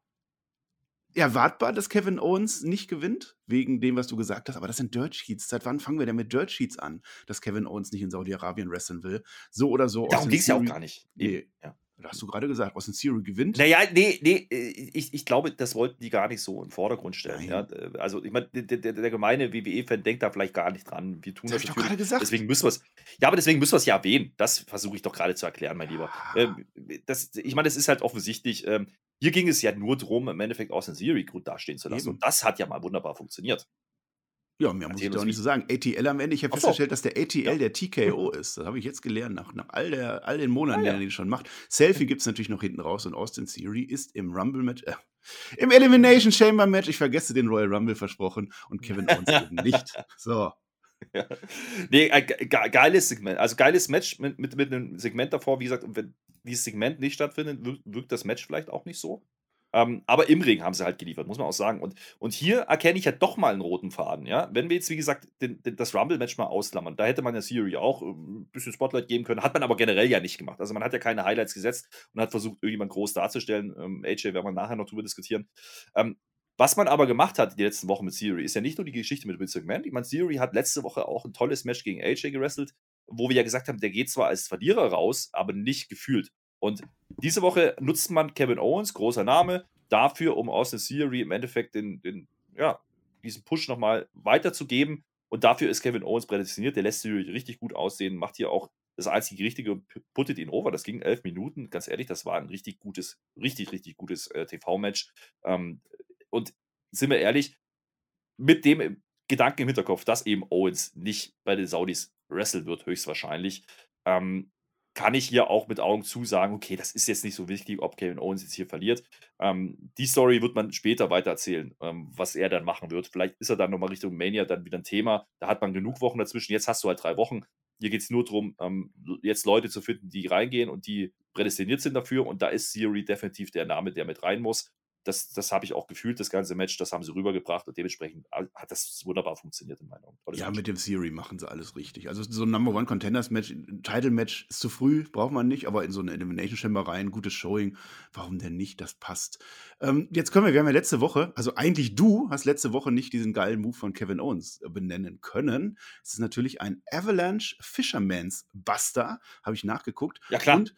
erwartbar, dass Kevin Owens nicht gewinnt, wegen dem, was du gesagt hast. Aber das sind Dirt Sheets. Seit wann fangen wir denn mit Dirt Sheets an, dass Kevin Owens nicht in Saudi-Arabien wresteln will? So oder so. Darum ging es ja auch gar nicht. Nee. Ja. Hast du gerade gesagt, Austin Theory gewinnt? Naja, nee, nee, äh, ich, ich glaube, das wollten die gar nicht so im Vordergrund stellen. Ja? Also, ich meine, der, der, der gemeine WWE-Fan denkt da vielleicht gar nicht dran. Wir tun das, das ich doch gerade gesagt. Deswegen müssen wir es. Ja, aber deswegen müssen wir es ja erwähnen. Das versuche ich doch gerade zu erklären, mein Lieber. Ah. Ähm, das, ich meine, das ist halt offensichtlich. Ähm, hier ging es ja nur darum, im Endeffekt Austin Theory gut dastehen zu lassen. Eben. Und das hat ja mal wunderbar funktioniert. Ja, mehr muss ich doch nicht so sagen. ATL am Ende, ich habe festgestellt, dass der ATL ja. der TKO ist. Das habe ich jetzt gelernt, nach, nach all, der, all den Monaten, ah, ja. die er schon macht. Selfie gibt es natürlich noch hinten raus und Austin Theory ist im Rumble-Match, äh, im Elimination Chamber-Match, ich vergesse den Royal Rumble versprochen und Kevin Owens eben nicht. So. ja. Nee, äh, geiles Segment. Also geiles Match mit, mit, mit einem Segment davor. Wie gesagt, wenn dieses Segment nicht stattfindet, wirkt, das Match vielleicht auch nicht so. Ähm, aber im Ring haben sie halt geliefert, muss man auch sagen. Und, und hier erkenne ich ja doch mal einen roten Faden. Ja? Wenn wir jetzt, wie gesagt, den, den, das Rumble-Match mal ausklammern, da hätte man ja Theory auch ein ähm, bisschen Spotlight geben können, hat man aber generell ja nicht gemacht. Also man hat ja keine Highlights gesetzt und hat versucht, irgendjemand groß darzustellen. Ähm, AJ werden wir nachher noch drüber diskutieren. Ähm, was man aber gemacht hat die letzten Wochen mit Theory, ist ja nicht nur die Geschichte mit Vince McMahon. Ich meine, Theory hat letzte Woche auch ein tolles Match gegen AJ gewrestelt, wo wir ja gesagt haben, der geht zwar als Verlierer raus, aber nicht gefühlt. Und diese Woche nutzt man Kevin Owens, großer Name, dafür, um Austin Theory im Endeffekt den, den, ja, diesen Push nochmal weiterzugeben. Und dafür ist Kevin Owens prädestiniert. Der lässt Theory richtig gut aussehen, macht hier auch das einzige Richtige und puttet ihn over. Das ging elf Minuten. Ganz ehrlich, das war ein richtig gutes, richtig, richtig gutes äh, TV-Match. Ähm, und sind wir ehrlich, mit dem Gedanken im Hinterkopf, dass eben Owens nicht bei den Saudis wresteln wird, höchstwahrscheinlich, ähm, kann ich hier auch mit Augen zu sagen, okay, das ist jetzt nicht so wichtig, ob Kevin Owens jetzt hier verliert. Ähm, die Story wird man später weiter erzählen, ähm, was er dann machen wird. Vielleicht ist er dann nochmal Richtung Mania dann wieder ein Thema. Da hat man genug Wochen dazwischen. Jetzt hast du halt drei Wochen. Hier geht es nur darum, ähm, jetzt Leute zu finden, die reingehen und die prädestiniert sind dafür. Und da ist Theory definitiv der Name, der mit rein muss das, das habe ich auch gefühlt, das ganze Match, das haben sie rübergebracht und dementsprechend hat das wunderbar funktioniert in meinen Augen. Ja, Match. mit dem Theory machen sie alles richtig. Also so ein Number One Contenders Match, ein Title Match ist zu früh, braucht man nicht, aber in so eine Elimination Chamber rein, gutes Showing, warum denn nicht? Das passt. Ähm, jetzt können wir, wir haben ja letzte Woche, also eigentlich du hast letzte Woche nicht diesen geilen Move von Kevin Owens äh, benennen können. Es ist natürlich ein Avalanche Fisherman's Buster, habe ich nachgeguckt. Ja, klar. Und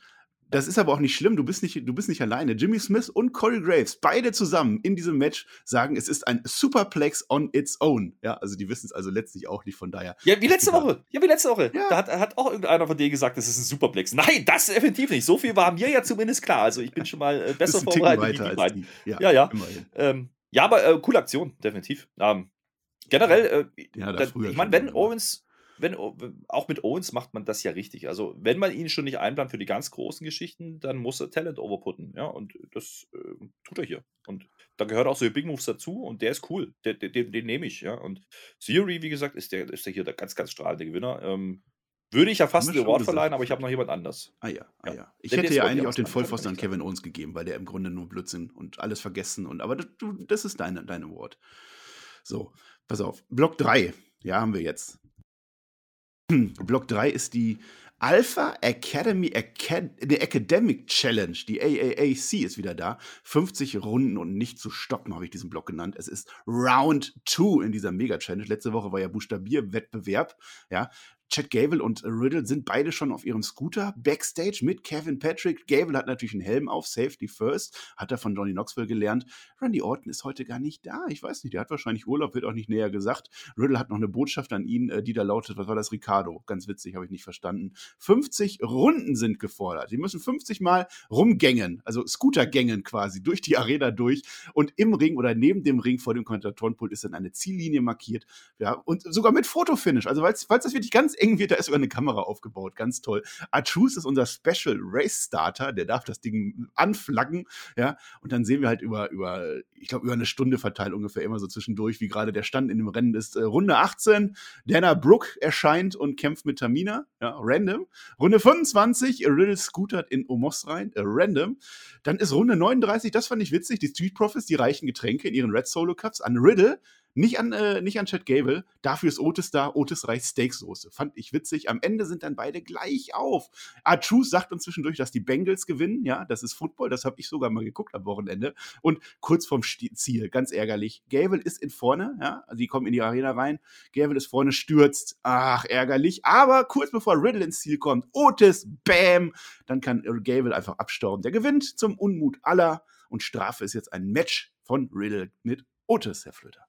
das ist aber auch nicht schlimm, du bist nicht, du bist nicht alleine. Jimmy Smith und Corey Graves, beide zusammen in diesem Match, sagen, es ist ein Superplex on its own. Ja, also die wissen es also letztlich auch nicht, von daher. Ja, wie letzte Woche. Ja, wie letzte Woche. Ja. Da hat, hat auch irgendeiner von denen gesagt, es ist ein Superplex. Nein, das definitiv nicht. So viel war mir ja zumindest klar. Also ich bin schon mal äh, besser vorbereitet wie die beiden. Ja, ja. Ja, ähm, ja aber äh, coole Aktion, definitiv. Ähm, generell, äh, ja, da, ich meine, wenn Owens wenn, auch mit Owens macht man das ja richtig. Also, wenn man ihn schon nicht einplant für die ganz großen Geschichten, dann muss er Talent overputten. Ja, und das äh, tut er hier. Und da gehört auch so Big Moves dazu und der ist cool. Den, den, den nehme ich. Ja, und Theory, wie gesagt, ist der, ist der hier der ganz, ganz strahlende Gewinner. Ähm, würde ich ja fast ein Award verleihen, aber ich habe noch jemand anders. Ah ja, ah ja. Ich hätte ja eigentlich auch den Vollpfosten an Kevin Owens gegeben, weil der im Grunde nur Blödsinn und alles vergessen und aber das, das ist deine, dein Award. So, pass auf. Block 3, ja, haben wir jetzt. Block 3 ist die Alpha Academy Acad the Academic Challenge. Die AAAC ist wieder da. 50 Runden und nicht zu stoppen, habe ich diesen Block genannt. Es ist Round 2 in dieser Mega-Challenge. Letzte Woche war ja Buchstabierwettbewerb. Ja, Chad Gable und Riddle sind beide schon auf ihrem Scooter backstage mit Kevin Patrick. Gable hat natürlich einen Helm auf, Safety First, hat er von Johnny Knoxville gelernt. Randy Orton ist heute gar nicht da. Ich weiß nicht, der hat wahrscheinlich Urlaub, wird auch nicht näher gesagt. Riddle hat noch eine Botschaft an ihn, äh, die da lautet, was war das, Ricardo? Ganz witzig, habe ich nicht verstanden. 50 Runden sind gefordert. Sie müssen 50 Mal rumgängen, also Scootergängen quasi, durch die Arena durch. Und im Ring oder neben dem Ring vor dem Kommentatorenpult ist dann eine Ziellinie markiert. Ja, und sogar mit Fotofinish. Also, falls das wirklich ganz eng wird, da ist sogar eine Kamera aufgebaut. Ganz toll. Archus ist unser Special Race Starter, der darf das Ding anflaggen, ja. Und dann sehen wir halt über, über ich glaube, über eine Stunde verteilt ungefähr immer so zwischendurch, wie gerade der Stand in dem Rennen ist. Äh, Runde 18, Dana Brooke erscheint und kämpft mit Tamina, ja, random. Runde 25, Riddle scootert in Omos rein, äh, random. Dann ist Runde 39, das fand ich witzig, die Street Profits, die reichen Getränke in ihren Red Solo Cups an Riddle. Nicht an, äh, nicht an Chad Gable. Dafür ist Otis da. Otis reicht Steaksoße. Fand ich witzig. Am Ende sind dann beide gleich auf. Archus sagt uns zwischendurch, dass die Bengals gewinnen. Ja, das ist Football. Das habe ich sogar mal geguckt am Wochenende. Und kurz vorm Ziel, ganz ärgerlich. Gable ist in vorne. Ja, die kommen in die Arena rein. Gable ist vorne, stürzt. Ach, ärgerlich. Aber kurz bevor Riddle ins Ziel kommt, Otis, bam, dann kann Gable einfach abstauben. Der gewinnt zum Unmut aller. Und Strafe ist jetzt ein Match von Riddle mit Otis, Herr Flöter.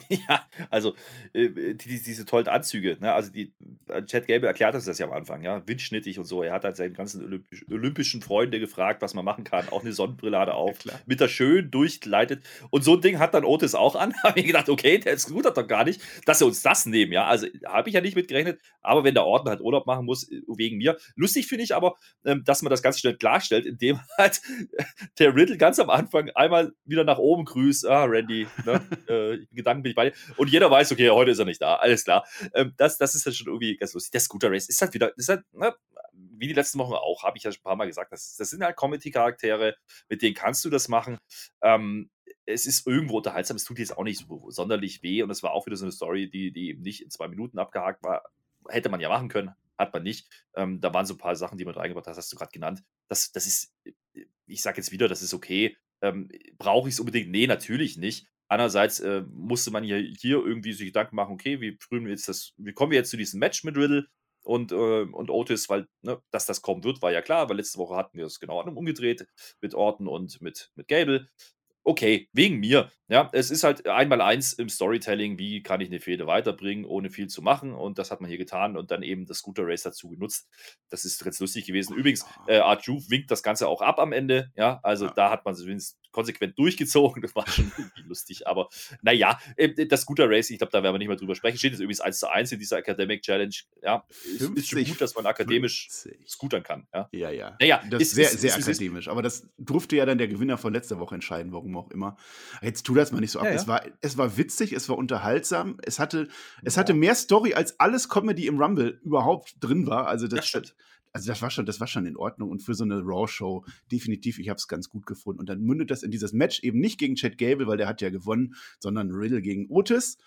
Ja, also äh, die, diese tollen Anzüge, ne? also die, äh, Chad Gable erklärt uns das ja am Anfang, ja, windschnittig und so. Er hat halt seinen ganzen Olympisch, olympischen Freunde gefragt, was man machen kann. Auch eine Sonnenbrille hat er auf, Ja, mit der schön durchgleitet. Und so ein Ding hat dann Otis auch an. Habe ich gedacht, okay, der ist gut, hat doch gar nicht, dass sie uns das nehmen, ja. Also habe ich ja nicht mitgerechnet. Aber wenn der Orden halt Urlaub machen muss, äh, wegen mir. Lustig finde ich aber, ähm, dass man das ganz schnell klarstellt, indem halt der Riddle ganz am Anfang einmal wieder nach oben grüßt. Ah, Randy, ne? äh, Gedanken bin ich bei dir. Und jeder weiß, okay, heute ist er nicht da. Alles klar. Ähm, das, das ist ja schon irgendwie ganz lustig. Der Scooter Race ist halt wieder, ist halt, ne, wie die letzten Wochen auch, habe ich ja schon ein paar Mal gesagt, das, das sind halt Comedy-Charaktere, mit denen kannst du das machen. Ähm, es ist irgendwo unterhaltsam, es tut jetzt auch nicht so sonderlich weh und es war auch wieder so eine Story, die, die eben nicht in zwei Minuten abgehakt war. Hätte man ja machen können, hat man nicht. Ähm, da waren so ein paar Sachen, die man reingebracht hat, hast du gerade genannt. Das, das ist, ich sage jetzt wieder, das ist okay. Ähm, Brauche ich es unbedingt? Nee, natürlich nicht. Andererseits äh, musste man hier, hier irgendwie sich Gedanken machen, okay, wie frühen wir jetzt das, wie kommen wir jetzt zu diesem Match mit Riddle und, äh, und Otis, weil, ne, dass das kommen wird, war ja klar, weil letzte Woche hatten wir es genau umgedreht mit Orton und mit, mit Gable. Okay, wegen mir. Ja, es ist halt einmal eins im Storytelling, wie kann ich eine Fehde weiterbringen, ohne viel zu machen. Und das hat man hier getan und dann eben das Scooter Race dazu genutzt. Das ist ganz lustig gewesen. Übrigens, äh, Art Juve winkt das Ganze auch ab am Ende. Ja, also Ja. da hat man es zumindest konsequent durchgezogen. Das war schon irgendwie lustig. Aber naja, äh, das Scooter Race, ich glaube, da werden wir nicht mehr drüber sprechen. Steht jetzt übrigens 1 zu 1 in dieser Academic Challenge. Ja, ist, ist schon gut, dass man akademisch 50. scootern kann. Ja, Ja, ja. Naja, das ist- sehr, ist- sehr ist- ist- akademisch. Aber das durfte ja dann der Gewinner von letzter Woche entscheiden, warum auch immer. Jetzt tu das mal nicht so ab. Ja, ja. Es, war, es war witzig, es war unterhaltsam, es hatte, es hatte mehr Story als alles Comedy im Rumble überhaupt drin war. Also das, das stimmt. Also das war schon, das war schon in Ordnung und für so eine Raw-Show definitiv, ich habe es ganz gut gefunden. Und dann mündet das in dieses Match eben nicht gegen Chad Gable, weil der hat ja gewonnen, sondern Riddle gegen Otis.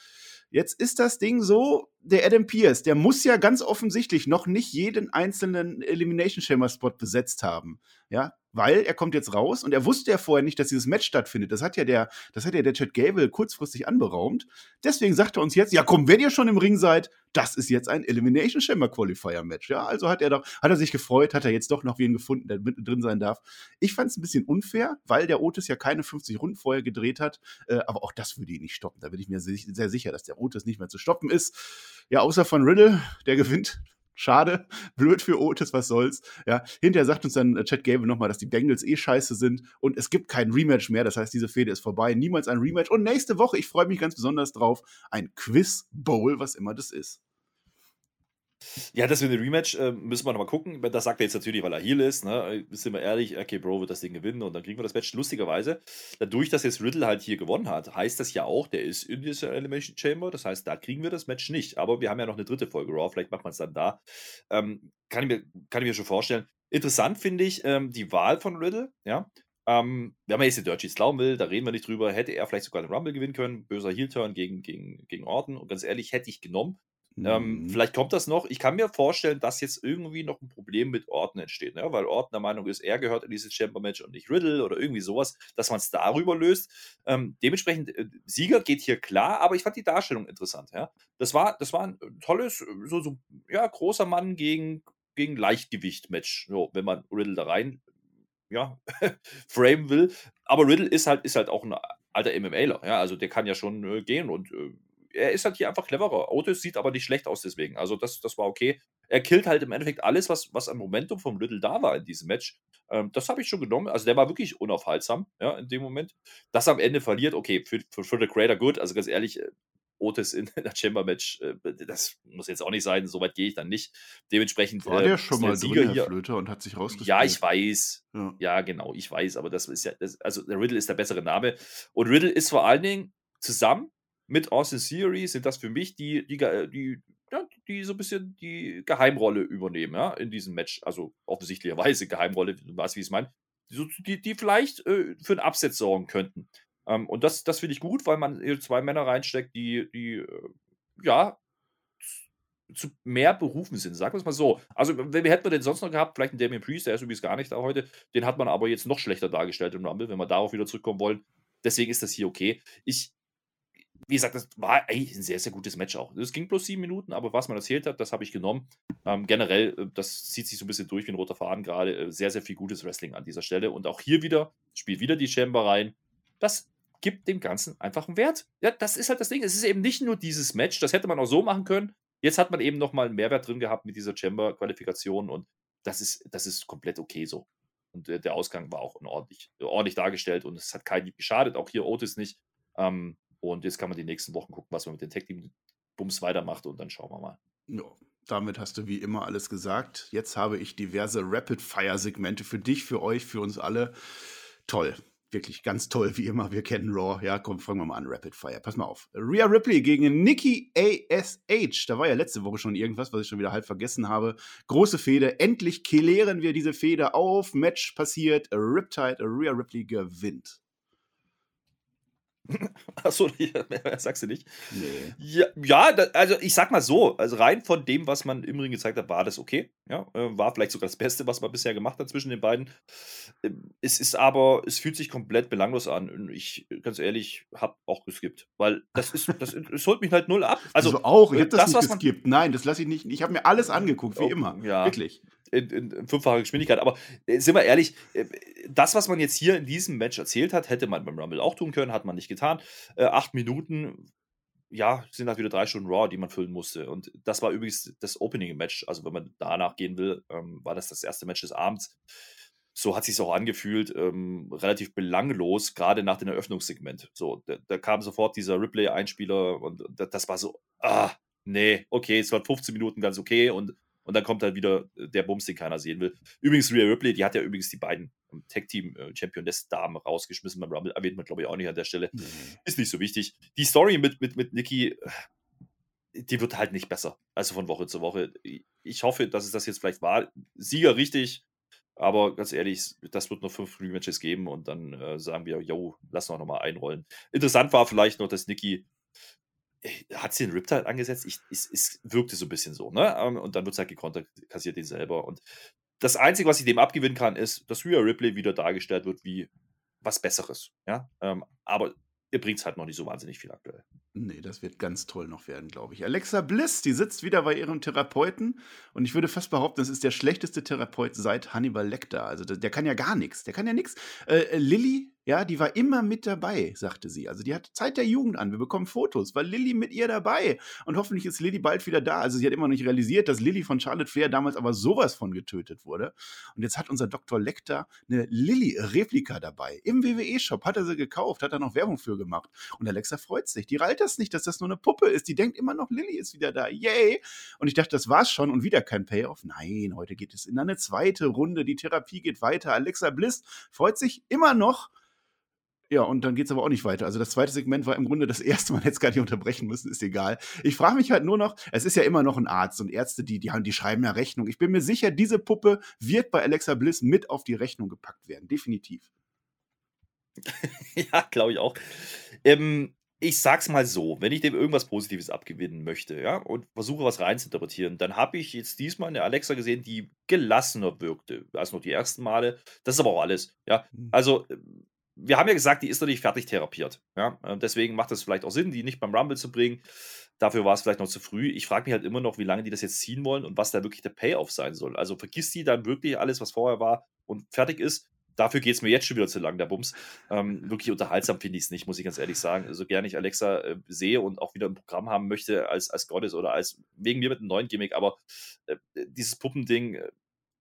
Jetzt ist das Ding so, der Adam Pierce, der muss ja ganz offensichtlich noch nicht jeden einzelnen Elimination Chamber Spot besetzt haben. Ja, weil er kommt jetzt raus und er wusste ja vorher nicht, dass dieses Match stattfindet. Das hat ja der, das hat ja der Chad Gable kurzfristig anberaumt. Deswegen sagt er uns jetzt, ja komm, wenn ihr schon im Ring seid, das ist jetzt ein Elimination Chamber Qualifier Match. Ja, also hat er doch, hat er sich gefreut, hat er jetzt doch noch wen gefunden, der mit drin sein darf. Ich fand es ein bisschen unfair, weil der Otis ja keine 50 Runden vorher gedreht hat. Äh, aber auch das würde ihn nicht stoppen. Da bin ich mir sehr sicher, dass der Otis nicht mehr zu stoppen ist. Ja, außer von Riddle, der gewinnt. Schade, blöd für Otis, was soll's. Ja, hinterher sagt uns dann äh, Chad Gable nochmal, dass die Bengals eh scheiße sind und es gibt kein Rematch mehr. Das heißt, diese Fehde ist vorbei. Niemals ein Rematch. Und nächste Woche, ich freue mich ganz besonders drauf, ein Quiz Bowl, was immer das ist. Ja, das mit dem Rematch äh, müssen wir nochmal gucken. Das sagt er jetzt natürlich, weil er Heal ist. Ne? Sind wir ehrlich, okay, Bro wird das Ding gewinnen und dann kriegen wir das Match. Lustigerweise, dadurch, dass jetzt Riddle halt hier gewonnen hat, heißt das ja auch, der ist in dieser Elimination Chamber. Das heißt, da kriegen wir das Match nicht. Aber wir haben ja noch eine dritte Folge Raw, vielleicht macht man es dann da. Ähm, kann, ich mir, kann ich mir schon vorstellen. Interessant finde ich ähm, die Wahl von Riddle, ja. Ähm, wenn man jetzt den Dirt Sheets glauben will, da reden wir nicht drüber, hätte er vielleicht sogar den Rumble gewinnen können. Böser Heel-Turn gegen, gegen, gegen Orton. Und ganz ehrlich, hätte ich genommen. Ähm, Mhm. vielleicht kommt das noch. Ich kann mir vorstellen, dass jetzt irgendwie noch ein Problem mit Orton entsteht, ne? weil Orton der Meinung ist, er gehört in dieses Chamber-Match und nicht Riddle oder irgendwie sowas, dass man es darüber löst. Ähm, dementsprechend, äh, Sieger geht hier klar, aber ich fand die Darstellung interessant. Ja? Das, war, das war ein tolles, äh, so, so ja, großer Mann gegen, gegen Leichtgewicht-Match, so, wenn man Riddle da rein ja, frame will. Aber Riddle ist halt, ist halt auch ein alter MMAler, ja, also der kann ja schon äh, gehen und äh, er ist halt hier einfach cleverer. Otis sieht aber nicht schlecht aus deswegen. Also das, das war okay. Er killt halt im Endeffekt alles, was, was an Momentum vom Riddle da war in diesem Match. Ähm, das habe ich schon genommen. Also der war wirklich unaufhaltsam, ja, in dem Moment. Das am Ende verliert, okay, für, für, für the Creator good. Also ganz ehrlich, äh, Otis in der Chamber-Match, äh, das muss jetzt auch nicht sein, soweit gehe ich dann nicht. Dementsprechend War äh, der ist schon der mal Sieger drin, hier. Flöter, und hat sich rausgespielt? Ja, ich weiß. Ja. Ja, genau, ich weiß, aber das ist ja, das, also der Riddle ist der bessere Name. Und Riddle ist vor allen Dingen zusammen mit Austin Theory sind das für mich die, die, ge- die, ja, die so ein bisschen die Geheimrolle übernehmen, ja, in diesem Match. Also offensichtlicherweise Geheimrolle, du weißt, wie ich es meine. Die, die vielleicht äh, für einen Upset sorgen könnten. Ähm, und das, das finde ich gut, weil man hier zwei Männer reinsteckt, die, die äh, ja, zu mehr berufen sind, sagen wir es mal so. Also, wen hätten wir denn sonst noch gehabt? Vielleicht einen Damien Priest, der ist übrigens gar nicht da heute. Den hat man aber jetzt noch schlechter dargestellt im Rumble, wenn wir darauf wieder zurückkommen wollen. Deswegen ist das hier okay. Ich, wie gesagt, das war eigentlich ein sehr, sehr gutes Match auch. Es ging bloß sieben Minuten, aber was man erzählt hat, das habe ich genommen. Ähm, generell, äh, das zieht sich so ein bisschen durch wie ein roter Faden gerade. Äh, sehr, sehr viel gutes Wrestling an dieser Stelle. Und auch hier wieder, spielt wieder die Chamber rein. Das gibt dem Ganzen einfach einen Wert. Ja, das ist halt das Ding. Es ist eben nicht nur dieses Match, das hätte man auch so machen können. Jetzt hat man eben nochmal einen Mehrwert drin gehabt mit dieser Chamber-Qualifikation und das ist, das ist komplett okay so. Und der, der Ausgang war auch ordentlich, ordentlich dargestellt und es hat keinen geschadet, auch hier Otis nicht. Ähm, und jetzt kann man die nächsten Wochen gucken, was man mit den Tech-Team-Bums weitermacht und dann schauen wir mal. Ja, damit hast du wie immer alles gesagt. Jetzt habe ich diverse Rapid-Fire-Segmente für dich, für euch, für uns alle. Toll. Wirklich ganz toll, wie immer. Wir kennen Raw. Ja, komm, fangen wir mal an. Rapid Fire. Pass mal auf. Rhea Ripley gegen Nikki ASH. Da war ja letzte Woche schon irgendwas, was ich schon wieder halb vergessen habe. Große Fehde. Endlich klären wir diese Fehde auf. Match passiert. Riptide. Rhea Ripley gewinnt. Achso, sagst du nicht? Nee. Ja, ja da, also ich sag mal so, also rein von dem, was man im Ring gezeigt hat, war das okay. Ja, äh, war vielleicht sogar das Beste, was man bisher gemacht hat zwischen den beiden. Ähm, es ist aber, es fühlt sich komplett belanglos an. Und ich, ganz ehrlich, habe auch geskippt. Weil das ist, das, das holt mich halt null ab. Also, also auch, ich habe das, das, nicht geskippt. Nein, das lasse ich nicht. Ich habe mir alles angeguckt, wie oh, immer. Ja. Wirklich in, in, fünffacher Geschwindigkeit. Aber äh, sind wir ehrlich, äh, das, was man jetzt hier in diesem Match erzählt hat, hätte man beim Rumble auch tun können, hat man nicht getan. Äh, acht Minuten, ja, sind halt wieder drei Stunden Raw, die man füllen musste. Und das war übrigens das Opening-Match. Also, wenn man danach gehen will, ähm, war das das erste Match des Abends. So hat sich auch angefühlt, ähm, relativ belanglos, gerade nach dem Eröffnungssegment. So, da, da kam sofort dieser Ripley-Einspieler und das war so, ah, nee, okay, es war 15 Minuten ganz okay und und dann kommt halt wieder äh, der Bums, den keiner sehen will. Übrigens, Rhea Ripley, die hat ja übrigens die beiden ähm, Tag-Team-Championess-Damen äh, rausgeschmissen beim Rumble. Erwähnt man, glaube ich, auch nicht an der Stelle. Mhm. Ist nicht so wichtig. Die Story mit, mit, mit Nikki, äh, die wird halt nicht besser. Also von Woche zu Woche. Ich hoffe, dass es das jetzt vielleicht war. Sieger richtig, aber ganz ehrlich, das wird noch fünf Rematches geben und dann äh, sagen wir, yo, lass noch mal einrollen. Interessant war vielleicht noch, dass Nikki hat sie den Riptide angesetzt? Ich, es, es wirkte so ein bisschen so, ne? Ähm, und dann wird es halt gekontert, kassiert den selber. Und das Einzige, was ich dem abgewinnen kann, ist, dass Rhea Ripley wieder dargestellt wird wie was Besseres. Ja? Ähm, aber ihr bringt es halt noch nicht so wahnsinnig viel aktuell. Nee, das wird ganz toll noch werden, glaube ich. Alexa Bliss, die sitzt wieder bei ihrem Therapeuten und ich würde fast behaupten, das ist der schlechteste Therapeut seit Hannibal Lecter. Also der, der kann ja gar nichts. Der kann ja nichts. Äh, äh Lilly ja, die war immer mit dabei, sagte sie. Also die hat Zeit der Jugend an. Wir bekommen Fotos. War Lilly mit ihr dabei? Und hoffentlich ist Lilly bald wieder da. Also sie hat immer noch nicht realisiert, dass Lilly von Charlotte Flair damals aber sowas von getötet wurde. Und jetzt hat unser Dr. Lecter eine Lilly-Replika dabei. Im WWE-Shop hat er sie gekauft, hat er noch Werbung für gemacht. Und Alexa freut sich. Die reilt das nicht, dass das nur eine Puppe ist. Die denkt immer noch, Lilly ist wieder da. Yay! Und ich dachte, das war's schon und wieder kein Payoff. Nein, heute geht es in eine zweite Runde. Die Therapie geht weiter. Alexa Bliss freut sich immer noch ja, und dann geht es aber auch nicht weiter. Also das zweite Segment war im Grunde das erste, man hätte es gar nicht unterbrechen müssen, ist egal. Ich frage mich halt nur noch, es ist ja immer noch ein Arzt und Ärzte, die, die, haben, die schreiben ja Rechnung. Ich bin mir sicher, diese Puppe wird bei Alexa Bliss mit auf die Rechnung gepackt werden. Definitiv. ja, glaube ich auch. Ähm, ich sag's mal so, wenn ich dem irgendwas Positives abgewinnen möchte, ja, und versuche was reinzuinterpretieren, dann habe ich jetzt diesmal eine Alexa gesehen, die gelassener wirkte als noch die ersten Male. Das ist aber auch alles, ja. Hm. Also wir haben ja gesagt, die ist noch nicht fertig therapiert. Ja? Äh, deswegen macht es vielleicht auch Sinn, die nicht beim Rumble zu bringen. Dafür war es vielleicht noch zu früh. Ich frage mich halt immer noch, wie lange die das jetzt ziehen wollen und was da wirklich der Payoff sein soll. Also vergisst die dann wirklich alles, was vorher war und fertig ist. Dafür geht es mir jetzt schon wieder zu lang, der Bums. Ähm, wirklich unterhaltsam finde ich es nicht, muss ich ganz ehrlich sagen. So also, gerne ich Alexa äh, sehe und auch wieder ein Programm haben möchte als, als Gottes oder als wegen mir mit einem neuen Gimmick, aber äh, dieses Puppending, äh,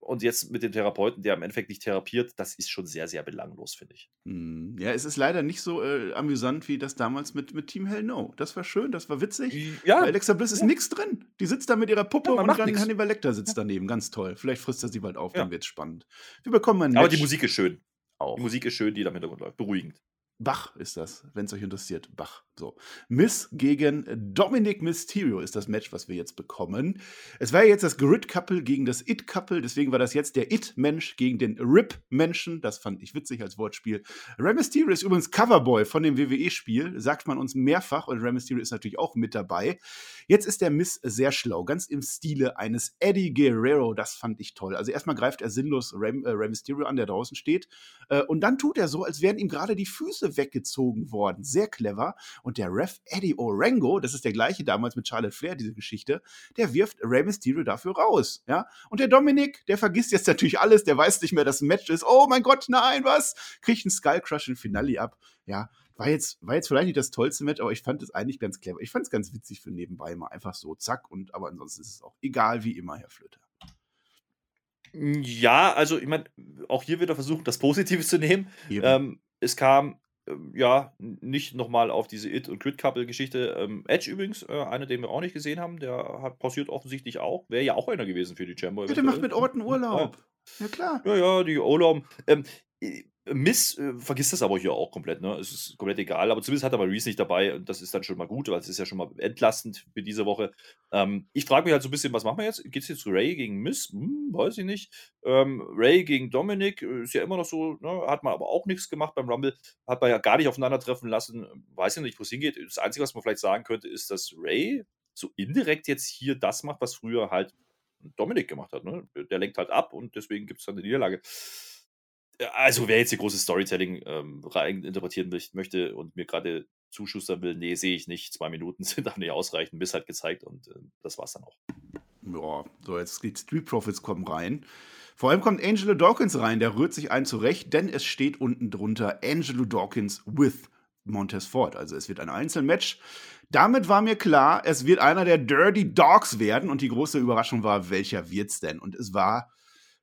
und jetzt mit dem Therapeuten, der im Endeffekt nicht therapiert, das ist schon sehr, sehr belanglos, finde ich. Hm, ja, es ist leider nicht so äh, amüsant wie das damals mit, mit Team Hell No. Das war schön, das war witzig. Ja. Bei Alexa Bliss ist ja. nichts drin. Die sitzt da mit ihrer Puppe ja, und dann. Hannibal Lecter sitzt daneben. Ganz toll. Vielleicht frisst er sie bald auf, dann wird es spannend. Wir bekommen ein Aber die Musik ist schön. Auch. Die Musik ist schön, die da im Hintergrund läuft. Beruhigend. Bach ist das, wenn es euch interessiert. Bach. So. Miss gegen Dominic Mysterio ist das Match, was wir jetzt bekommen. Es war ja jetzt das Grid-Couple gegen das It-Couple, deswegen war das jetzt der It-Mensch gegen den Rip-Menschen. Das fand ich witzig als Wortspiel. Rey Mysterio ist übrigens Coverboy von dem WWE-Spiel, sagt man uns mehrfach und Rey Mysterio ist natürlich auch mit dabei. Jetzt ist der Miss sehr schlau, ganz im Stile eines Eddie Guerrero. Das fand ich toll. Also erstmal greift er sinnlos Rey, äh, Rey Mysterio an, der draußen steht. Äh, und dann tut er so, als wären ihm gerade die Füße weggezogen worden. Sehr clever. Und der Ref Eddie Orango, das ist der gleiche damals mit Charlotte Flair, diese Geschichte, der wirft Rey Mysterio dafür raus. Ja? Und der Dominik, der vergisst jetzt natürlich alles, der weiß nicht mehr, dass ein Match ist. Oh mein Gott, nein, was? Kriegt ein Skullcrush im Finale ab. Ja, war jetzt, war jetzt vielleicht nicht das tollste Match, aber ich fand es eigentlich ganz clever. Ich fand es ganz witzig für nebenbei mal einfach so, zack, und aber ansonsten ist es auch egal wie immer, Herr Flöter. Ja, also ich meine, auch hier wieder versuchen, das Positive zu nehmen. Ähm, es kam ja nicht nochmal auf diese It- und Crit-Couple-Geschichte. Ähm, Edge übrigens, äh, einer, den wir auch nicht gesehen haben, der hat pausiert offensichtlich auch. Wäre ja auch einer gewesen für die Chamber. Ja, der macht mit Orten Urlaub. Ja, ja klar. Ja, ja, die Urlaub. Ähm, Miss äh, vergisst das aber hier auch komplett, ne? Es ist komplett egal, aber zumindest hat er mal Reese nicht dabei und das ist dann schon mal gut, weil es ist ja schon mal entlastend für diese Woche. Ähm, ich frage mich halt so ein bisschen, was machen wir jetzt? Geht es jetzt Ray gegen Miss? Hm, weiß ich nicht. Ähm, Ray gegen Dominic äh, ist ja immer noch so, ne? hat man aber auch nichts gemacht beim Rumble, hat man ja gar nicht aufeinandertreffen lassen. Weiß ja nicht, wo es hingeht. Das Einzige, was man vielleicht sagen könnte, ist, dass Ray so indirekt jetzt hier das macht, was früher halt Dominic gemacht hat. Ne? Der lenkt halt ab und deswegen gibt es dann eine Niederlage also wer jetzt hier großes Storytelling ähm, rein interpretieren möchte und mir gerade zuschustern will, nee, sehe ich nicht. Zwei Minuten sind auch nicht ausreichend, bis halt gezeigt und äh, das war's dann auch. Ja, so jetzt die Street Profits kommen rein. Vor allem kommt Angelo Dawkins rein, der rührt sich ein zurecht, denn es steht unten drunter Angelo Dawkins with Montez Ford. Also es wird ein Einzelmatch. Damit war mir klar, es wird einer der Dirty Dogs werden und die große Überraschung war, welcher wird's denn? Und es war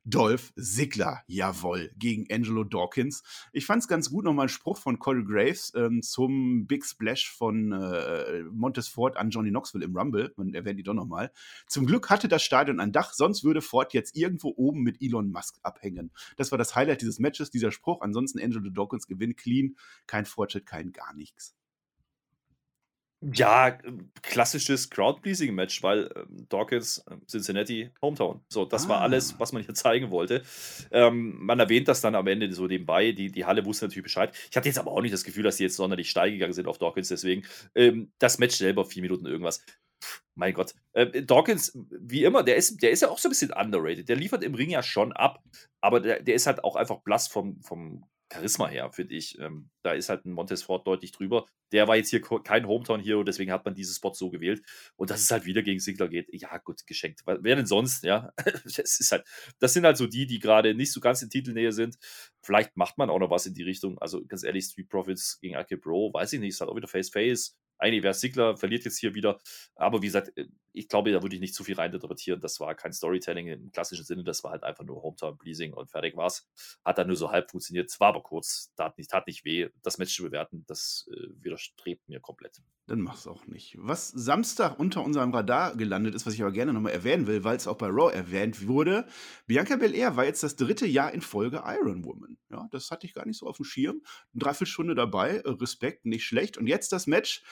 Dolph Ziggler, jawohl, gegen Angelo Dawkins. Ich fand es ganz gut, nochmal ein Spruch von Corey Graves ähm, zum Big Splash von äh, Montes Ford an Johnny Knoxville im Rumble. Man erwähnt die doch nochmal. Zum Glück hatte das Stadion ein Dach, sonst würde Ford jetzt irgendwo oben mit Elon Musk abhängen. Das war das Highlight dieses Matches, dieser Spruch. Ansonsten Angelo Dawkins gewinnt clean, kein Fortschritt, kein gar nichts. Ja, klassisches Crowd-Pleasing-Match, weil ähm, Dawkins, äh, Cincinnati, Hometown. So, das ah. war alles, ah. was man hier zeigen wollte. Ähm, man erwähnt das dann am Ende so nebenbei. Die, die Halle wusste natürlich Bescheid. Ich hatte jetzt aber auch nicht das Gefühl, dass die jetzt sonderlich steil gegangen sind auf Dawkins. Deswegen, ähm, das Match selber, vier Minuten irgendwas. Pff, mein Gott. Äh, Dawkins, wie immer, der ist, der ist ja auch so ein bisschen underrated. Der liefert im Ring ja schon ab, aber der, der ist halt auch einfach blass vom, vom Charisma her, finde ich. Ähm, da ist halt ein Montez Ford deutlich drüber. Der war jetzt hier kein Hometown-Hero, deswegen hat man diesen Spot so gewählt. Und dass es halt wieder gegen Sigler geht, ja, gut, geschenkt. Wer denn sonst, ja? das, ist halt, das sind halt so die, die gerade nicht so ganz in Titelnähe sind. Vielleicht macht man auch noch was in die Richtung. Also ganz ehrlich, Street Profits gegen Ake Bro, weiß ich nicht, ist halt auch wieder Face-Face eigentlich wäre Sigler, verliert jetzt hier wieder. Aber wie gesagt, äh, ich glaube, da würde ich nicht zu viel reininterpretieren. Das war kein Storytelling im klassischen Sinne, das war halt einfach nur Hometown-Pleasing und fertig war's. Hat dann nur so halb funktioniert. Es war aber kurz, tat nicht, tat nicht weh. Das Match zu bewerten, das äh, widerstrebt mir komplett. Dann mach's auch nicht. Was Samstag unter unserem Radar gelandet ist, was ich aber gerne nochmal erwähnen will, weil es auch bei Raw erwähnt wurde, Bianca Belair war jetzt das dritte Jahr in Folge Iron Woman. Ja, das hatte ich gar nicht so auf dem Schirm. Dreiviertelstunde dabei, Respekt, nicht schlecht. Und jetzt das Match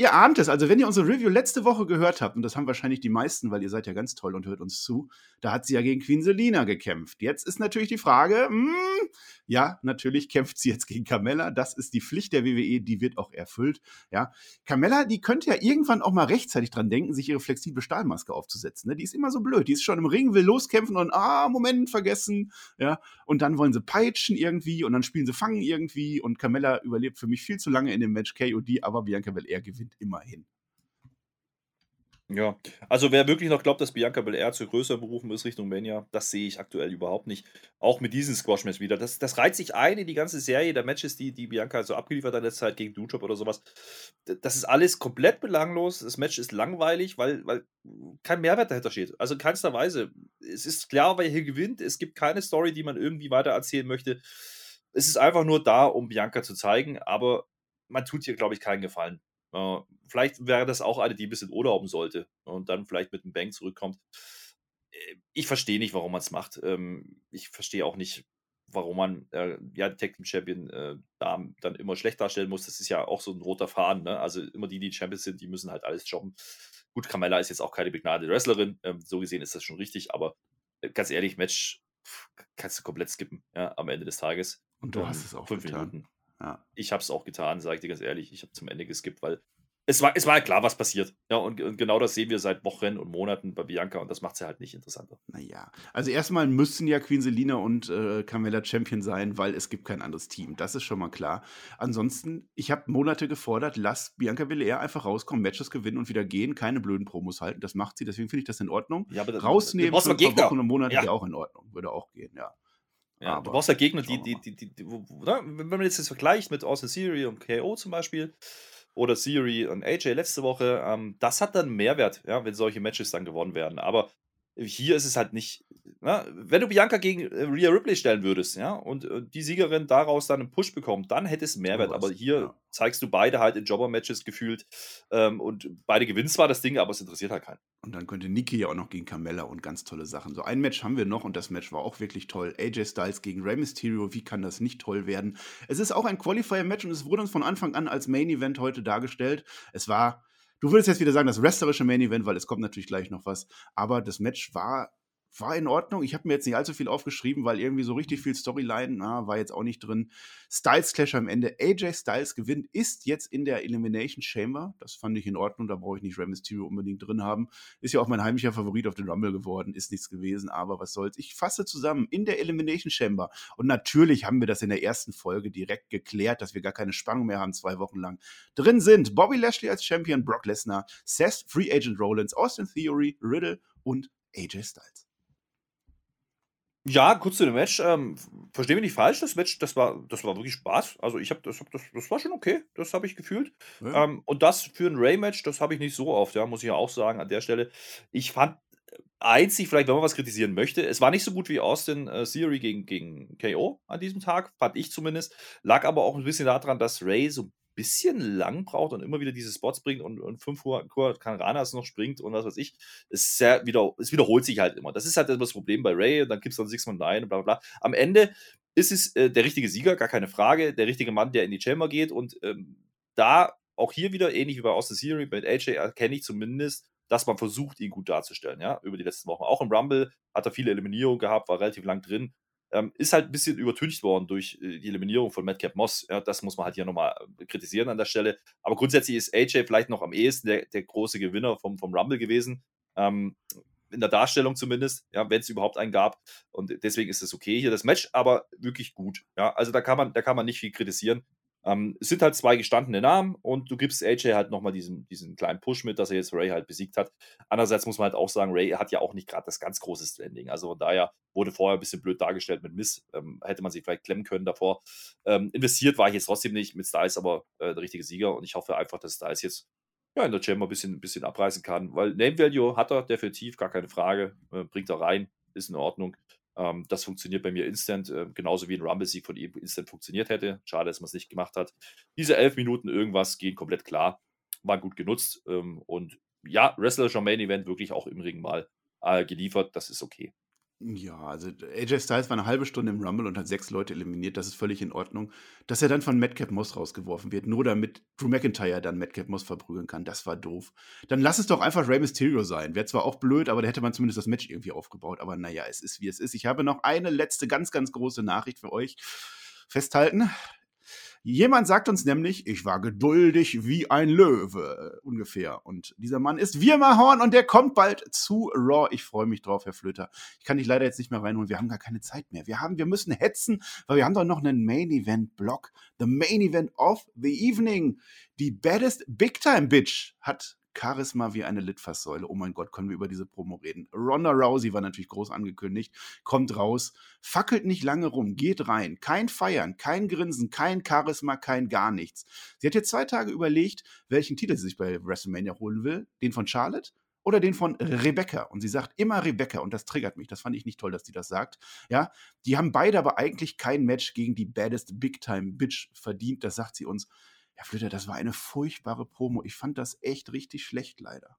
Ihr ahnt es, also wenn ihr unsere Review letzte Woche gehört habt, und das haben wahrscheinlich die meisten, weil ihr seid ja ganz toll und hört uns zu, da hat sie ja gegen Queen Selina gekämpft. Jetzt ist natürlich die Frage, hm, ja, natürlich kämpft sie jetzt gegen Carmella, das ist die Pflicht der WWE, die wird auch erfüllt, ja. Carmella, die könnte ja irgendwann auch mal rechtzeitig dran denken, sich ihre flexible Stahlmaske aufzusetzen, ne? Die ist immer so blöd, die ist schon im Ring, will loskämpfen und, ah, Moment, vergessen, ja. Und dann wollen sie peitschen irgendwie und dann spielen sie Fangen irgendwie und Carmella überlebt für mich viel zu lange in dem Match KOD, aber Bianca Belair gewinnt sind immerhin. Ja, also wer wirklich noch glaubt, dass Bianca Belair zu größeren Berufen ist Richtung Mania, das sehe ich aktuell überhaupt nicht. Auch mit diesem Squash-Match wieder. Das, das reiht sich ein in die ganze Serie der Matches, die, die Bianca so abgeliefert hat in letzter Zeit gegen Dujob oder sowas. Das ist alles komplett belanglos. Das Match ist langweilig, weil, weil kein Mehrwert dahinter steht. Also in keinster Weise. Es ist klar, wer hier gewinnt. Es gibt keine Story, die man irgendwie weiter erzählen möchte. Es ist einfach nur da, um Bianca zu zeigen, aber man tut hier, glaube ich, keinen Gefallen. Äh, vielleicht wäre das auch eine, die ein bisschen urlauben sollte und dann vielleicht mit dem Bank zurückkommt. Äh, ich verstehe nicht, warum man es macht. Ähm, ich verstehe auch nicht, warum man äh, ja Tag Team Champion äh, da dann immer schlecht darstellen muss. Das ist ja auch so ein roter Faden. Ne? Also immer die, die Champions sind, die müssen halt alles jobben. Gut, Carmella ist jetzt auch keine begnadete Wrestlerin. Ähm, so gesehen ist das schon richtig, aber äh, ganz ehrlich, Match kannst du komplett skippen ja, am Ende des Tages. Und du hast es auch fünf getan. Minuten. Ja. Ich habe es auch getan, sage ich dir ganz ehrlich. Ich habe zum Ende geskippt, weil es war, es war klar, was passiert. Ja, und, und, genau das sehen wir seit Wochen und Monaten bei Bianca und das macht sie halt nicht interessanter. Naja, also erstmal müssen ja Queen Selina und äh, Carmella Champion sein, weil es gibt kein anderes Team. Das ist schon mal klar. Ansonsten, ich habe Monate gefordert, lass Bianca Belair einfach rauskommen, Matches gewinnen und wieder gehen, keine blöden Promos halten. Das macht sie, deswegen finde ich das in Ordnung. Ja, aber Rausnehmen, für ein paar Wochen und Monate ja. auch in Ordnung, würde auch gehen, ja. Ja, Aber du brauchst ja Gegner, die, die, die, die, wo- ne? wenn man jetzt das vergleicht mit Austin Theory und KO zum Beispiel oder Theory und AJ letzte Woche, ähm, das hat dann Mehrwert, ja, wenn solche Matches dann gewonnen werden. Aber hier ist es halt nicht, ne? wenn du Bianca gegen äh, Rhea Ripley stellen würdest, ja, und äh, die Siegerin daraus dann einen Push bekommt, dann hätte es Mehrwert. Aber hier ja. zeigst du beide halt in Jobber-Matches gefühlt ähm, und beide gewinnen zwar das Ding, aber es interessiert halt keinen. Und dann könnte Nikki ja auch noch gegen Carmella und ganz tolle Sachen. So ein Match haben wir noch und das Match war auch wirklich toll. AJ Styles gegen Rey Mysterio, wie kann das nicht toll werden? Es ist auch ein Qualifier-Match und es wurde uns von Anfang an als Main-Event heute dargestellt. Es war, du würdest jetzt wieder sagen, das wrestlerische Main-Event, weil es kommt natürlich gleich noch was. Aber das Match war war in Ordnung. Ich habe mir jetzt nicht allzu viel aufgeschrieben, weil irgendwie so richtig viel Storyline na, war jetzt auch nicht drin. Styles Clash am Ende. AJ Styles gewinnt, ist jetzt in der Elimination Chamber. Das fand ich in Ordnung. Da brauche ich nicht Rey Mysterio unbedingt drin haben. Ist ja auch mein heimlicher Favorit auf den Rumble geworden. Ist nichts gewesen, aber was soll's. Ich fasse zusammen in der Elimination Chamber. Und natürlich haben wir das in der ersten Folge direkt geklärt, dass wir gar keine Spannung mehr haben, zwei Wochen lang. Drin sind Bobby Lashley als Champion, Brock Lesnar, Seth, Free Agent Rollins, Austin Theory, Riddle und AJ Styles. Ja, kurz zu dem Match. Ähm, Verstehe mich nicht falsch, das Match, das war, das war wirklich Spaß. Also ich habe das, hab das, das war schon okay, das habe ich gefühlt. Ja. Ähm, und das für ein Ray-Match, das habe ich nicht so oft, ja, muss ich ja auch sagen an der Stelle. Ich fand äh, einzig, vielleicht, wenn man was kritisieren möchte, es war nicht so gut wie Austin äh, Theory gegen, gegen KO an diesem Tag, fand ich zumindest. Lag aber auch ein bisschen daran, dass Ray so ein bisschen lang braucht und immer wieder diese Spots bringt und, und 5 Uhr Karanas noch springt und was weiß ich. Es, sehr wieder, es wiederholt sich halt immer. Das ist halt das Problem bei Ray und dann gibt es dann 6 von 9 und bla bla bla. Am Ende ist es äh, der richtige Sieger, gar keine Frage. Der richtige Mann, der in die Chamber geht und ähm, da auch hier wieder, ähnlich wie bei Austin Theory, mit AJ erkenne ich zumindest, dass man versucht, ihn gut darzustellen, ja, über die letzten Wochen. Auch im Rumble hat er viele Eliminierungen gehabt, war relativ lang drin. Ähm, ist halt ein bisschen übertüncht worden durch äh, die Eliminierung von Madcap Moss. Ja, das muss man halt hier nochmal äh, kritisieren an der Stelle. Aber grundsätzlich ist AJ vielleicht noch am ehesten der, der große Gewinner vom, vom Rumble gewesen. Ähm, in der Darstellung zumindest, ja, wenn es überhaupt einen gab. Und deswegen ist es okay hier. Das Match aber wirklich gut. Ja, also da kann man, da kann man nicht viel kritisieren. Ähm, es sind halt zwei gestandene Namen und du gibst AJ halt nochmal diesen, diesen kleinen Push mit, dass er jetzt Ray halt besiegt hat. Andererseits muss man halt auch sagen, Ray hat ja auch nicht gerade das ganz große Standing. Also von daher wurde vorher ein bisschen blöd dargestellt mit Miss. Ähm, hätte man sich vielleicht klemmen können davor. Ähm, investiert war ich jetzt trotzdem nicht mit Styles, aber äh, der richtige Sieger und ich hoffe einfach, dass Styles jetzt ja, in der Chamber ein bisschen, ein bisschen abreißen kann, weil Name Value hat er definitiv, gar keine Frage. Äh, bringt er rein, ist in Ordnung. Ähm, das funktioniert bei mir instant, äh, genauso wie ein Rumble-Sieg von ihm instant funktioniert hätte. Schade, dass man es nicht gemacht hat. Diese elf Minuten irgendwas gehen komplett klar. War gut genutzt. Ähm, und ja, Wrestlerischer Main Event wirklich auch im Ring mal äh, geliefert. Das ist okay. Ja, also AJ Styles war eine halbe Stunde im Rumble und hat sechs Leute eliminiert. Das ist völlig in Ordnung. Dass er dann von Madcap Moss rausgeworfen wird, nur damit Drew McIntyre dann Madcap Moss verprügeln kann, das war doof. Dann lass es doch einfach Rey Mysterio sein. Wäre zwar auch blöd, aber da hätte man zumindest das Match irgendwie aufgebaut. Aber naja, es ist wie es ist. Ich habe noch eine letzte ganz, ganz große Nachricht für euch. Festhalten. Jemand sagt uns nämlich, ich war geduldig wie ein Löwe, äh, ungefähr. Und dieser Mann ist Wirmahorn und der kommt bald zu Raw. Ich freue mich drauf, Herr Flöter. Ich kann dich leider jetzt nicht mehr reinholen. Wir haben gar keine Zeit mehr. Wir haben, wir müssen hetzen, weil wir haben doch noch einen Main Event Block. The Main Event of the Evening. Die baddest Big Time Bitch hat Charisma wie eine Litfaßsäule. Oh mein Gott, können wir über diese Promo reden. Ronda Rousey war natürlich groß angekündigt, kommt raus, fackelt nicht lange rum, geht rein. Kein Feiern, kein Grinsen, kein Charisma, kein gar nichts. Sie hat jetzt zwei Tage überlegt, welchen Titel sie sich bei WrestleMania holen will. Den von Charlotte oder den von Rebecca. Und sie sagt immer Rebecca und das triggert mich. Das fand ich nicht toll, dass sie das sagt. Ja, die haben beide aber eigentlich kein Match gegen die baddest Big Time Bitch verdient. Das sagt sie uns. Herr Flöter, das war eine furchtbare Promo. Ich fand das echt richtig schlecht, leider.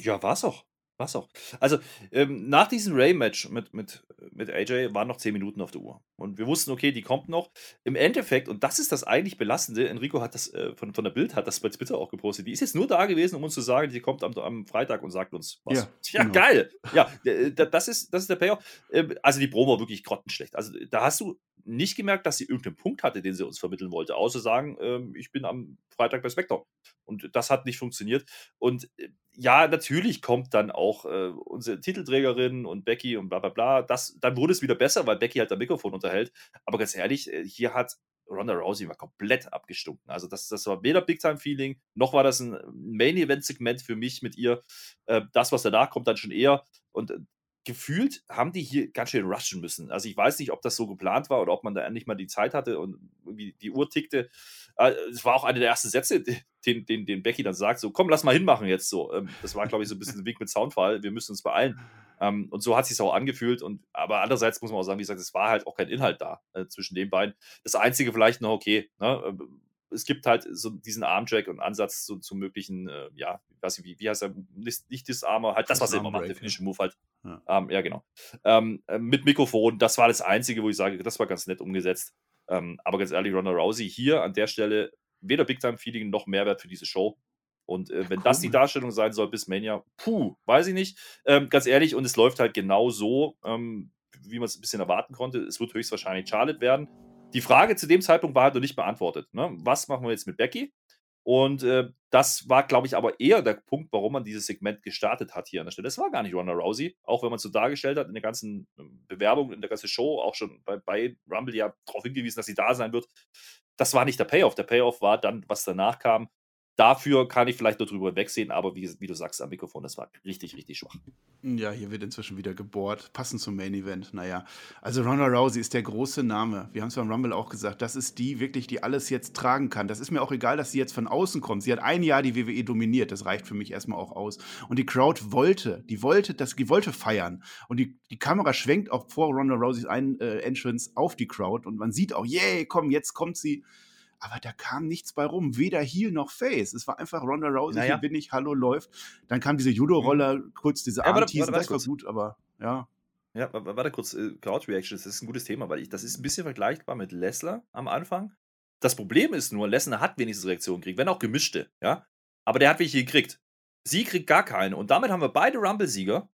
Ja, war's auch. War's auch. Also, ähm, nach diesem Ray-Match mit, mit, mit AJ waren noch 10 Minuten auf der Uhr. Und wir wussten, okay, die kommt noch. Im Endeffekt, und das ist das eigentlich Belastende, Enrico hat das äh, von, von der Bild, hat das bei Twitter auch gepostet. Die ist jetzt nur da gewesen, um uns zu sagen, die kommt am, am Freitag und sagt uns was. Ja, Ja, genau. geil. Ja, äh, da- das ist, das ist der Payoff. Ähm, Also, die Promo war wirklich grottenschlecht. Also, da hast du nicht gemerkt, dass sie irgendeinen Punkt hatte, den sie uns vermitteln wollte, außer sagen, ähm, ich bin am Freitag bei Spectre. Und das hat nicht funktioniert. Und äh, ja, natürlich kommt dann auch äh, unsere Titelträgerin und Becky und bla bla bla. Das, dann wurde es wieder besser, weil Becky halt das Mikrofon unterhält. Aber ganz ehrlich, äh, hier hat Ronda Rousey war komplett abgestunken. Also das, das war weder Big-Time-Feeling, noch war das ein Main-Event-Segment für mich mit ihr. Äh, das, was danach kommt, dann schon eher. Und äh, gefühlt haben die hier ganz schön rushen müssen. Also ich weiß nicht, ob das so geplant war oder ob man da endlich mal die Zeit hatte und irgendwie die Uhr tickte. Äh, es war auch eine der ersten Sätze, den, den, den Becky dann sagt, so komm, lass mal hinmachen jetzt so. Ähm, das war, glaube ich, so ein bisschen ein Weg mit Soundfall, wir müssen uns beeilen. Ähm, und so hat es sich auch angefühlt. Und, aber andererseits muss man auch sagen, wie gesagt, es war halt auch kein Inhalt da äh, zwischen den beiden. Das Einzige vielleicht noch, okay, ne, ähm, es gibt halt so diesen Armtrack und Ansatz zu, zu möglichen, äh, ja, weiß ich, wie, wie heißt er, nicht, nicht Disarmer, halt das, was er immer macht, der Finishing Move halt. Ja, ähm, ja genau. Ähm, äh, mit Mikrofon, das war das Einzige, wo ich sage, das war ganz nett umgesetzt. Ähm, aber ganz ehrlich, Ronda Rousey hier an der Stelle weder Big Time Feeling noch Mehrwert für diese Show. Und äh, wenn cool. das die Darstellung sein soll bis Mania, puh, weiß ich nicht. Ähm, ganz ehrlich, und es läuft halt genau so, ähm, wie man es ein bisschen erwarten konnte. Es wird höchstwahrscheinlich Charlotte werden. Die Frage zu dem Zeitpunkt war halt noch nicht beantwortet. Ne? Was machen wir jetzt mit Becky? Und äh, das war, glaube ich, aber eher der Punkt, warum man dieses Segment gestartet hat hier an der Stelle. Das war gar nicht Ronda Rousey, auch wenn man es so dargestellt hat in der ganzen ähm, Bewerbung, in der ganzen Show, auch schon bei, bei Rumble ja darauf hingewiesen, dass sie da sein wird. Das war nicht der Payoff. Der Payoff war dann, was danach kam. Dafür kann ich vielleicht nur drüber wegsehen, aber wie, wie, du sagst am Mikrofon, das war richtig, richtig schwach. Ja, hier wird inzwischen wieder gebohrt, passend zum Main Event. Naja, also Ronda Rousey ist der große Name. Wir haben es beim Rumble auch gesagt. Das ist die wirklich, die alles jetzt tragen kann. Das ist mir auch egal, dass sie jetzt von außen kommt. Sie hat ein Jahr die WWE dominiert. Das reicht für mich erstmal auch aus. Und die Crowd wollte, die wollte, das, die wollte feiern. Und die, die Kamera schwenkt auch vor Ronda Rouseys ein, äh, Entrance auf die Crowd. Und man sieht auch, yay, komm, jetzt kommt sie aber da kam nichts bei rum, weder Heel noch Face. Es war einfach Ronda Rousey, naja. hier bin ich, hallo läuft. Dann kam diese Judo-Roller, mhm. kurz diese ja, Arm-Teasen, das war gut, aber ja. Ja, warte kurz, äh, Crowd-Reaction, das ist ein gutes Thema, weil ich, das ist ein bisschen vergleichbar mit Lesnar am Anfang. Das Problem ist nur, Lesnar hat wenigstens Reaktionen gekriegt, wenn auch gemischte, ja. Aber der hat welche gekriegt. Sie kriegt gar keine. Und damit haben wir beide Rumble-Sieger,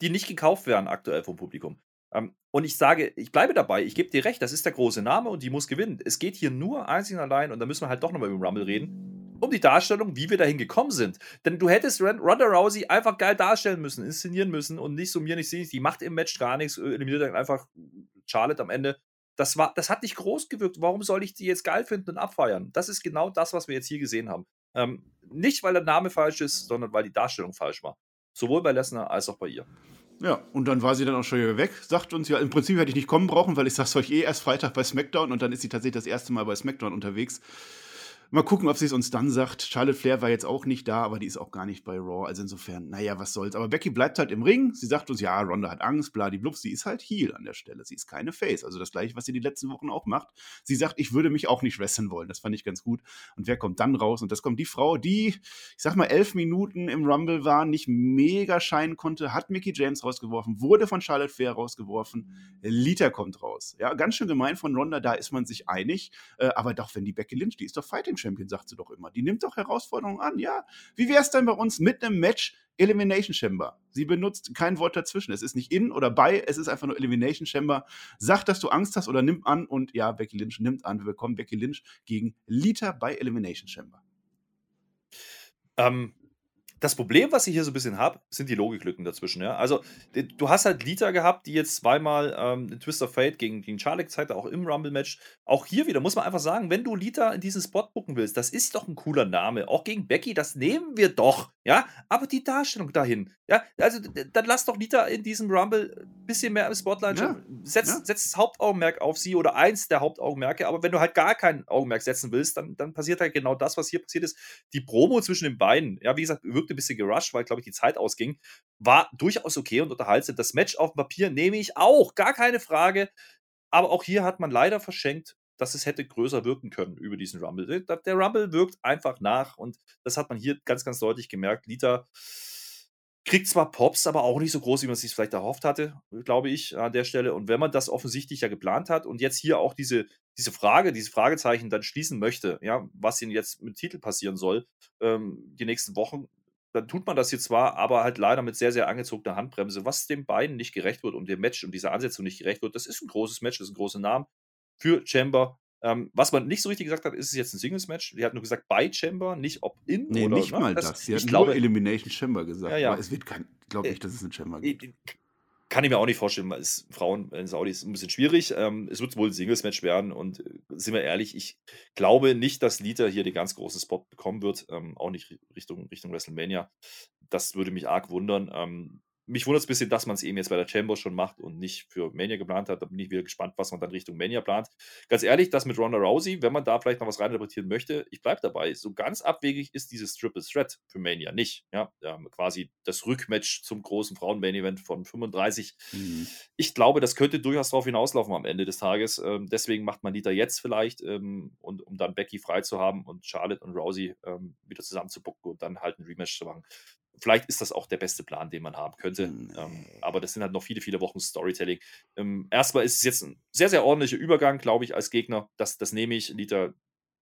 die nicht gekauft werden aktuell vom Publikum. Ähm, und ich sage, ich bleibe dabei, ich gebe dir recht, das ist der große Name und die muss gewinnen. Es geht hier nur einzig und allein, und da müssen wir halt doch nochmal über den Rumble reden, um die Darstellung, wie wir dahin gekommen sind. Denn du hättest Ronda Rousey einfach geil darstellen müssen, inszenieren müssen und nicht so mir nicht sehen, die macht im Match gar nichts, eliminiert dann einfach Charlotte am Ende. Das, war, das hat nicht groß gewirkt. Warum soll ich die jetzt geil finden und abfeiern? Das ist genau das, was wir jetzt hier gesehen haben. Ähm, nicht, weil der Name falsch ist, sondern weil die Darstellung falsch war. Sowohl bei Lesnar als auch bei ihr. Ja, und dann war sie dann auch schon wieder weg, sagt uns ja, im Prinzip hätte ich nicht kommen brauchen, weil ich sag's euch eh erst Freitag bei SmackDown und dann ist sie tatsächlich das erste Mal bei SmackDown unterwegs. Mal gucken, ob sie es uns dann sagt. Charlotte Flair war jetzt auch nicht da, aber die ist auch gar nicht bei Raw. Also insofern, naja, was soll's. Aber Becky bleibt halt im Ring. Sie sagt uns, ja, Ronda hat Angst, bladiblub. Sie ist halt Heel an der Stelle. Sie ist keine Face. Also das gleiche, was sie die letzten Wochen auch macht. Sie sagt, ich würde mich auch nicht wresteln wollen. Das fand ich ganz gut. Und wer kommt dann raus? Und das kommt die Frau, die, ich sag mal, elf Minuten im Rumble war, nicht mega scheinen konnte, hat Mickey James rausgeworfen, wurde von Charlotte Flair rausgeworfen. Lita kommt raus. Ja, ganz schön gemein von Ronda, da ist man sich einig. Äh, aber doch, wenn die Becky Lynch, die ist doch Fighting Champion, sagt sie doch immer. Die nimmt doch Herausforderungen an, ja. Wie wäre es denn bei uns mit einem Match Elimination Chamber? Sie benutzt kein Wort dazwischen. Es ist nicht in oder bei, es ist einfach nur Elimination Chamber. Sag, dass du Angst hast oder nimm an und ja, Becky Lynch nimmt an. Wir bekommen Becky Lynch gegen Lita bei Elimination Chamber. Ähm, das Problem, was ich hier so ein bisschen habe, sind die Logiklücken dazwischen. Ja? Also, du hast halt Lita gehabt, die jetzt zweimal ähm, Twist of Fate gegen, gegen Charlie gezeigt hat, auch im Rumble-Match. Auch hier wieder muss man einfach sagen, wenn du Lita in diesen Spot bucken willst, das ist doch ein cooler Name. Auch gegen Becky, das nehmen wir doch. Ja, aber die Darstellung dahin. Ja, also dann lass doch Lita in diesem Rumble ein bisschen mehr im Spotlight. Ja. Setz, ja. setz das Hauptaugenmerk auf sie oder eins der Hauptaugenmerke. Aber wenn du halt gar kein Augenmerk setzen willst, dann, dann passiert halt genau das, was hier passiert ist. Die Promo zwischen den beiden, ja, wie gesagt, wirkte bisschen gerusht, weil, glaube ich, die Zeit ausging, war durchaus okay und unterhaltsam. Das Match auf dem Papier nehme ich auch, gar keine Frage. Aber auch hier hat man leider verschenkt, dass es hätte größer wirken können über diesen Rumble. Der Rumble wirkt einfach nach und das hat man hier ganz, ganz deutlich gemerkt. Lita kriegt zwar Pops, aber auch nicht so groß, wie man es sich vielleicht erhofft hatte, glaube ich, an der Stelle. Und wenn man das offensichtlich ja geplant hat und jetzt hier auch diese, diese Frage, diese Fragezeichen dann schließen möchte, ja, was ihnen jetzt mit Titel passieren soll, ähm, die nächsten Wochen, dann tut man das hier zwar, aber halt leider mit sehr, sehr angezogener Handbremse, was den beiden nicht gerecht wird und dem Match und dieser Ansetzung nicht gerecht wird. Das ist ein großes Match, das ist ein großer Name für Chamber. Ähm, was man nicht so richtig gesagt hat, ist es jetzt ein Singles-Match. Die hat nur gesagt bei Chamber, nicht ob in nee, oder nicht ne? mal das. das. Sie hat nur glaube, Elimination Chamber gesagt. Ja, ja. Aber es wird kein, glaube ich, dass es eine Chamber gibt. Kann ich mir auch nicht vorstellen, es Frauen in Saudi ist ein bisschen schwierig. Ähm, es wird wohl ein Singles-Match werden und äh, sind wir ehrlich, ich glaube nicht, dass Lita hier den ganz großen Spot bekommen wird. Ähm, auch nicht Richtung, Richtung WrestleMania. Das würde mich arg wundern. Ähm, mich wundert es ein bisschen, dass man es eben jetzt bei der Chamber schon macht und nicht für Mania geplant hat. Da bin ich wieder gespannt, was man dann Richtung Mania plant. Ganz ehrlich, das mit Ronda Rousey, wenn man da vielleicht noch was reininterpretieren möchte, ich bleibe dabei. So ganz abwegig ist dieses Triple Threat für Mania nicht. Ja, quasi das Rückmatch zum großen Frauen-Main-Event von 35. Mhm. Ich glaube, das könnte durchaus darauf hinauslaufen am Ende des Tages. Ähm, deswegen macht man die da jetzt vielleicht, ähm, und, um dann Becky frei zu haben und Charlotte und Rousey ähm, wieder zusammenzubucken und dann halt ein Rematch zu machen vielleicht ist das auch der beste Plan, den man haben könnte. Nee. Ähm, aber das sind halt noch viele, viele Wochen Storytelling. Ähm, erstmal ist es jetzt ein sehr, sehr ordentlicher Übergang, glaube ich, als Gegner. Das, das nehme ich. Liter,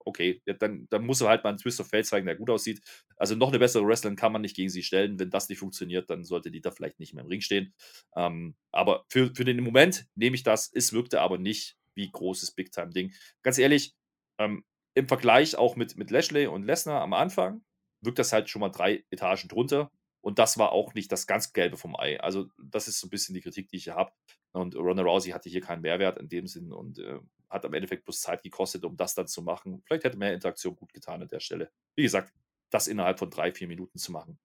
okay, ja, dann, dann muss er halt mal einen Twist of Fate zeigen, der gut aussieht. Also noch eine bessere Wrestlerin kann man nicht gegen sie stellen. Wenn das nicht funktioniert, dann sollte Liter vielleicht nicht mehr im Ring stehen. Ähm, aber für, für den Moment nehme ich das. Es wirkte aber nicht wie großes Big-Time-Ding. Ganz ehrlich, ähm, im Vergleich auch mit, mit Lashley und Lesnar am Anfang, wirkt das halt schon mal drei Etagen drunter. Und das war auch nicht das ganz Gelbe vom Ei. Also, das ist so ein bisschen die Kritik, die ich hier habe. Und Ronda Rousey hatte hier keinen Mehrwert in dem Sinn und äh, hat am Endeffekt bloß Zeit gekostet, um das dann zu machen. Vielleicht hätte mehr Interaktion gut getan an der Stelle. Wie gesagt, das innerhalb von drei, vier Minuten zu machen,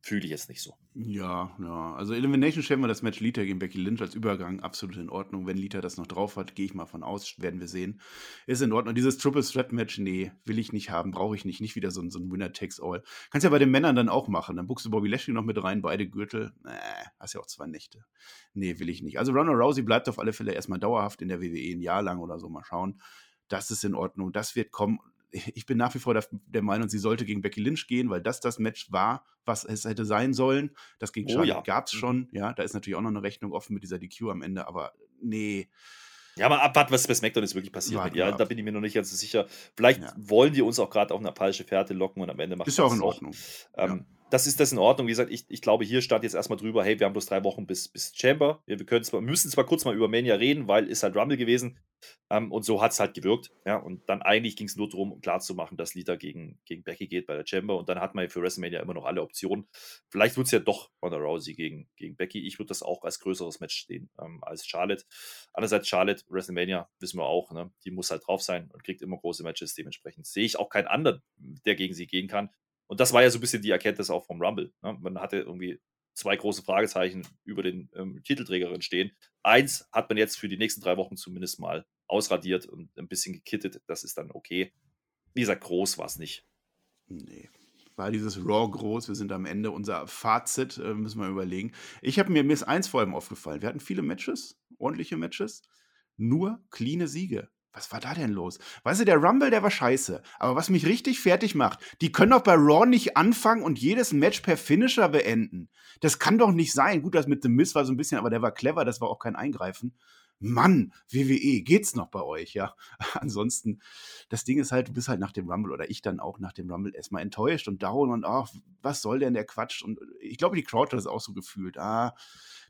fühle ich jetzt nicht so. Ja, ja. Also Elimination Chamber, das Match Lita gegen Becky Lynch als Übergang, absolut in Ordnung. Wenn Lita das noch drauf hat, gehe ich mal von aus, werden wir sehen. Ist in Ordnung. Dieses Triple Threat Match, nee, will ich nicht haben, brauche ich nicht. Nicht wieder so ein, so ein Winner Takes All. Kannst ja bei den Männern dann auch machen. Dann buchst du Bobby Lashley noch mit rein, beide Gürtel. Nee, hast ja auch zwei Nächte. Nee, will ich nicht. Also Ronald Rousey bleibt auf alle Fälle erstmal dauerhaft in der WWE ein Jahr lang oder so. Mal schauen. Das ist in Ordnung. Das wird kommen ich bin nach wie vor der, Meinung, sie sollte gegen Becky Lynch gehen, weil das das Match war, was es hätte sein sollen. Das gegen oh, Charlotte ja. gab es mhm. schon. Ja, da ist natürlich auch noch eine Rechnung offen mit dieser DQ am Ende, aber nee. Ja, mal abwarten, was bei SmackDown jetzt wirklich passiert. Warten, ja, da bin ich mir noch nicht ganz so sicher. Vielleicht ja. wollen die uns auch gerade auf eine falsche Fährte locken und am Ende machen Ist ja auch in Ordnung. Ähm, ja das ist das in Ordnung. Wie gesagt, ich, ich glaube, hier stand jetzt erstmal drüber, hey, wir haben bloß drei Wochen bis, bis Chamber. Wir, wir können zwar, müssen zwar kurz mal über Mania reden, weil ist halt Rumble gewesen. Ähm, und so hat es halt gewirkt. Ja, und dann eigentlich ging es nur darum, klarzumachen, dass Lita gegen, gegen Becky geht bei der Chamber. Und dann hat man für WrestleMania immer noch alle Optionen. Vielleicht wird es ja doch Ronda Rousey gegen, gegen Becky. Ich würde das auch als größeres Match sehen ähm, als Charlotte. Andererseits Charlotte, WrestleMania, wissen wir auch, ne? die muss halt drauf sein und kriegt immer große Matches. Dementsprechend sehe ich auch keinen anderen, der gegen sie gehen kann. Und das war ja so ein bisschen die Erkenntnis auch vom Rumble. Ne? Man hatte irgendwie zwei große Fragezeichen über den ähm, Titelträgerin stehen. Eins hat man jetzt für die nächsten drei Wochen zumindest mal ausradiert und ein bisschen gekittet. Das ist dann okay. Wie gesagt, groß war es nicht. Nee. War dieses Raw groß? Wir sind am Ende. Unser Fazit äh, müssen wir überlegen. Ich habe mir, mir ist eins vor allem aufgefallen. Wir hatten viele Matches, ordentliche Matches, nur cleane Siege. Was war da denn los? Weißt du, der Rumble, der war scheiße. Aber was mich richtig fertig macht, die können doch bei Raw nicht anfangen und jedes Match per Finisher beenden. Das kann doch nicht sein. Gut, das mit The Miss war so ein bisschen, aber der war clever, das war auch kein Eingreifen. Mann, WWE, geht's noch bei euch, ja? Ansonsten, das Ding ist halt, du bist halt nach dem Rumble oder ich dann auch nach dem Rumble erstmal enttäuscht und down und ach, was soll denn der Quatsch? Und ich glaube, die Crowd hat das auch so gefühlt. Ah,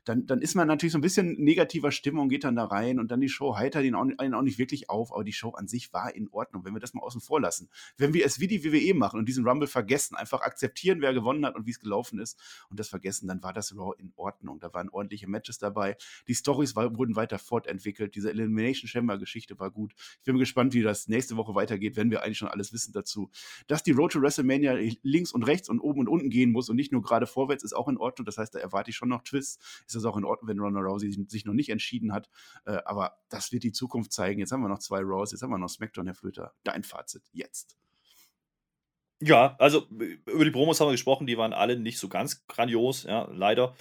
dann, dann ist man natürlich so ein bisschen negativer Stimmung, geht dann da rein und dann die Show heitert ihn auch, ihn auch nicht wirklich auf, aber die Show an sich war in Ordnung, wenn wir das mal außen vor lassen. Wenn wir es wie die WWE machen und diesen Rumble vergessen, einfach akzeptieren, wer gewonnen hat und wie es gelaufen ist und das vergessen, dann war das Raw in Ordnung. Da waren ordentliche Matches dabei. Die Stories wurden weiter fortentwickelt. Diese Elimination Chamber Geschichte war gut. Ich bin gespannt, wie das nächste Woche weitergeht, wenn wir eigentlich schon alles wissen dazu. Dass die Road to WrestleMania links und rechts und oben und unten gehen muss und nicht nur gerade vorwärts, ist auch in Ordnung. Das heißt, da erwarte ich schon noch Twists ist das auch in Ordnung, wenn Ronda Rousey sich noch nicht entschieden hat. Äh, aber das wird die Zukunft zeigen. Jetzt haben wir noch zwei Raws, jetzt haben wir noch SmackDown, Herr Flöter. Dein Fazit jetzt. Ja, also über die Promos haben wir gesprochen, die waren alle nicht so ganz grandios, ja, leider.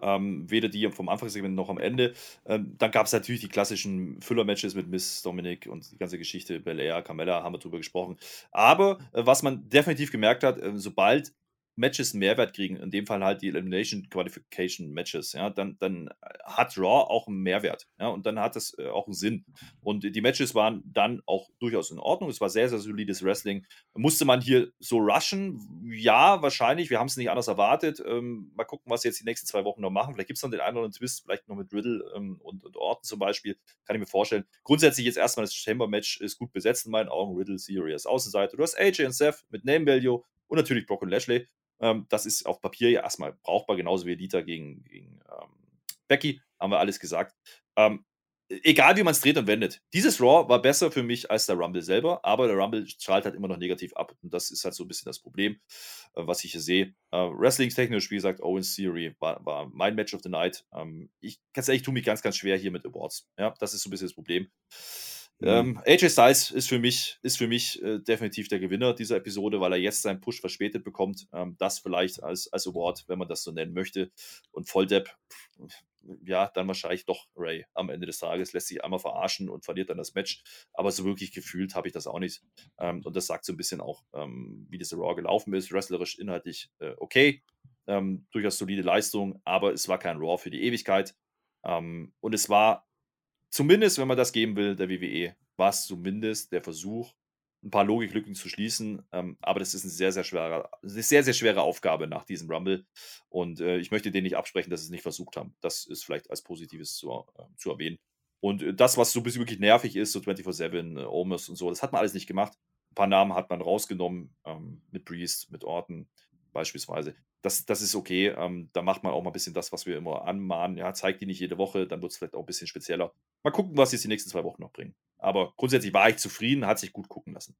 Ähm, weder die vom Anfangssegment noch am Ende. Ähm, dann gab es natürlich die klassischen Füller-Matches mit Miss Dominic und die ganze Geschichte, Belair, Carmella, haben wir drüber gesprochen. Aber äh, was man definitiv gemerkt hat, äh, sobald Matches Mehrwert kriegen, in dem Fall halt die Elimination Qualification Matches, ja, dann, dann hat Raw auch einen Mehrwert, ja, und dann hat es äh, auch einen Sinn. Und die Matches waren dann auch durchaus in Ordnung. Es war sehr, sehr solides Wrestling. Musste man hier so rushen? Ja, wahrscheinlich. Wir haben es nicht anders erwartet. Ähm, mal gucken, was sie jetzt die nächsten zwei Wochen noch machen. Vielleicht gibt es noch den einen oder anderen Twist, vielleicht noch mit Riddle ähm, und, und Orton zum Beispiel. Kann ich mir vorstellen. Grundsätzlich jetzt erstmal das Chamber-Match ist gut besetzt in meinen Augen. Riddle, Serious Außenseite. Du hast AJ und Seth mit Name Value und natürlich Brock und Lashley. Ähm, das ist auf Papier ja erstmal brauchbar, genauso wie Lita gegen, gegen ähm, Becky, haben wir alles gesagt. Ähm, egal wie man es dreht und wendet. Dieses Raw war besser für mich als der Rumble selber, aber der Rumble strahlt halt immer noch negativ ab. Und das ist halt so ein bisschen das Problem, äh, was ich hier sehe. Äh, Wrestling-technisch, wie gesagt, Owens Theory war, war, mein Match of the Night. Ähm, ich ganz ehrlich, tue mich ganz, ganz schwer hier mit Awards. Ja, das ist so ein bisschen das Problem. Mhm. Ähm, AJ Styles ist für mich, ist für mich äh, definitiv der Gewinner dieser Episode, weil er jetzt seinen Push verspätet bekommt. Ähm, das vielleicht als, als Award, wenn man das so nennen möchte. Und Volldepp, ja, dann wahrscheinlich doch Ray am Ende des Tages, lässt sich einmal verarschen und verliert dann das Match. Aber so wirklich gefühlt habe ich das auch nicht. Ähm, und das sagt so ein bisschen auch, ähm, wie diese Raw gelaufen ist. Wrestlerisch, inhaltlich äh, okay. Ähm, durchaus solide Leistung, aber es war kein Raw für die Ewigkeit. Ähm, und es war zumindest, wenn man das geben will, der WWE, war es zumindest der Versuch, ein paar Logiklücken zu schließen. Ähm, aber das ist eine sehr, sehr schwere, sehr, sehr schwere Aufgabe nach diesem Rumble. Und äh, ich möchte denen nicht absprechen, dass sie es nicht versucht haben. Das ist vielleicht als Positives zu, äh, zu erwähnen. Und äh, das, was so ein bisschen wirklich nervig ist, so 24-7, äh, Omos und so, das hat man alles nicht gemacht. Ein paar Namen hat man rausgenommen, ähm, mit Priest, mit Orton beispielsweise. Das, das ist okay. Ähm, da macht man auch mal ein bisschen das, was wir immer anmahnen. Ja, zeigt die nicht jede Woche, dann wird es vielleicht auch ein bisschen spezieller. Mal gucken, was jetzt die nächsten zwei Wochen noch bringen. Aber grundsätzlich war ich zufrieden, hat sich gut gucken lassen.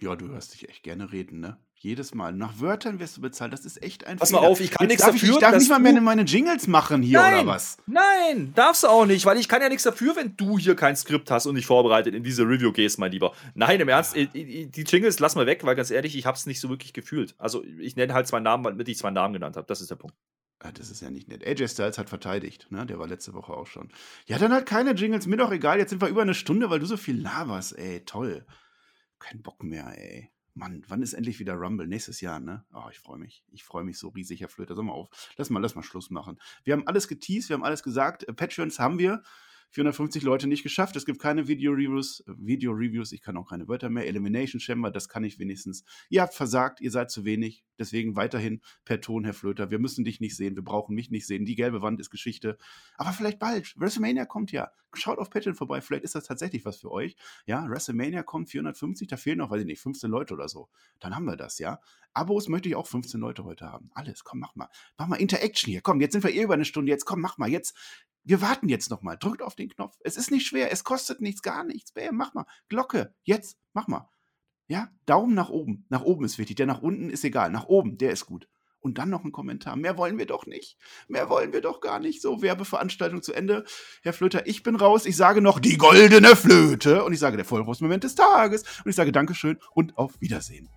Ja, du hörst dich echt gerne reden, ne? Jedes Mal. Nach Wörtern wirst du bezahlt. Das ist echt ein Pass mal auf, ich kann nichts dafür. Ich, ich darf nicht mal mehr meine Jingles machen hier nein, oder was? Nein, darfst du auch nicht, weil ich kann ja nichts dafür, wenn du hier kein Skript hast und nicht vorbereitet in diese Review gehst, mein Lieber. Nein, im Ernst, die Jingles lass mal weg, weil ganz ehrlich, ich hab's nicht so wirklich gefühlt. Also ich nenne halt zwei Namen, damit ich zwei Namen genannt habe. Das ist der Punkt. Ah, das ist ja nicht nett. AJ Styles hat verteidigt, ne? Der war letzte Woche auch schon. Ja, dann halt keine Jingles, mir doch egal. Jetzt sind wir über eine Stunde, weil du so viel laberst, ey. Toll. Kein Bock mehr, ey. Mann, wann ist endlich wieder Rumble? Nächstes Jahr, ne? Oh, ich freue mich. Ich freue mich so riesig, Herr Flöter. Sag mal auf. Lass mal, lass mal Schluss machen. Wir haben alles geteased, wir haben alles gesagt. Äh, Patreons haben wir. 450 Leute nicht geschafft. Es gibt keine Video-Reviews. Video-Reviews, ich kann auch keine Wörter mehr. Elimination Chamber, das kann ich wenigstens. Ihr habt versagt, ihr seid zu wenig. Deswegen weiterhin per Ton, Herr Flöter. Wir müssen dich nicht sehen, wir brauchen mich nicht sehen. Die gelbe Wand ist Geschichte. Aber vielleicht bald. WrestleMania kommt ja. Schaut auf Patreon vorbei, vielleicht ist das tatsächlich was für euch. Ja, WrestleMania kommt 450, da fehlen noch, weiß ich nicht, 15 Leute oder so. Dann haben wir das, ja. Abos möchte ich auch 15 Leute heute haben. Alles, komm, mach mal. Mach mal Interaction hier. Komm, jetzt sind wir eh über eine Stunde. Jetzt komm, mach mal. Jetzt wir warten jetzt nochmal. Drückt auf den Knopf. Es ist nicht schwer. Es kostet nichts, gar nichts. Bam, mach mal. Glocke. Jetzt. Mach mal. Ja, Daumen nach oben. Nach oben ist wichtig. Der nach unten ist egal. Nach oben, der ist gut. Und dann noch ein Kommentar. Mehr wollen wir doch nicht. Mehr wollen wir doch gar nicht. So, Werbeveranstaltung zu Ende. Herr Flöter, ich bin raus. Ich sage noch die goldene Flöte. Und ich sage der Vollbrustmoment des Tages. Und ich sage Dankeschön und auf Wiedersehen.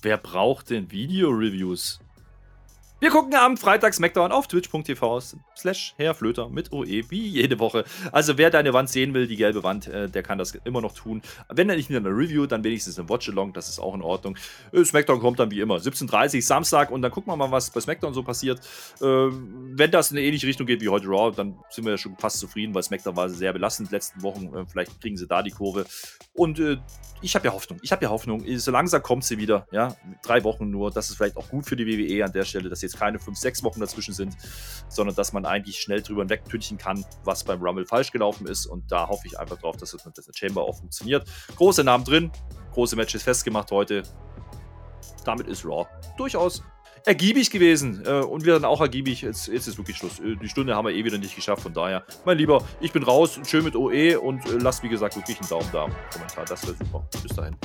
Wer braucht denn Video-Reviews? Wir gucken am Freitag SmackDown auf twitch.tv slash Herrflöter mit OE, wie jede Woche. Also wer deine Wand sehen will, die gelbe Wand, äh, der kann das immer noch tun. Wenn er nicht in einer Review, dann wenigstens ein Watch-Along, das ist auch in Ordnung. Äh, SmackDown kommt dann wie immer, 17.30 Samstag und dann gucken wir mal, was bei SmackDown so passiert. Äh, wenn das in eine ähnliche Richtung geht wie heute Raw, dann sind wir ja schon fast zufrieden, weil SmackDown war sehr belastend letzten Wochen. Äh, vielleicht kriegen sie da die Kurve. Und ich habe ja Hoffnung. Ich habe ja Hoffnung. So langsam kommt sie wieder. Ja, drei Wochen nur. Das ist vielleicht auch gut für die WWE an der Stelle, dass jetzt keine fünf, sechs Wochen dazwischen sind, sondern dass man eigentlich schnell drüber hinwegtünchen kann, was beim Rumble falsch gelaufen ist. Und da hoffe ich einfach drauf, dass das mit der Chamber auch funktioniert. Große Namen drin, große Matches festgemacht heute. Damit ist Raw durchaus ergiebig gewesen. Äh, und wir dann auch ergiebig. Jetzt, jetzt ist wirklich Schluss. Äh, die Stunde haben wir eh wieder nicht geschafft. Von daher, mein Lieber, ich bin raus. Schön mit OE und äh, lasst, wie gesagt, wirklich einen Daumen da. Kommentar. Das wäre super. Bis dahin.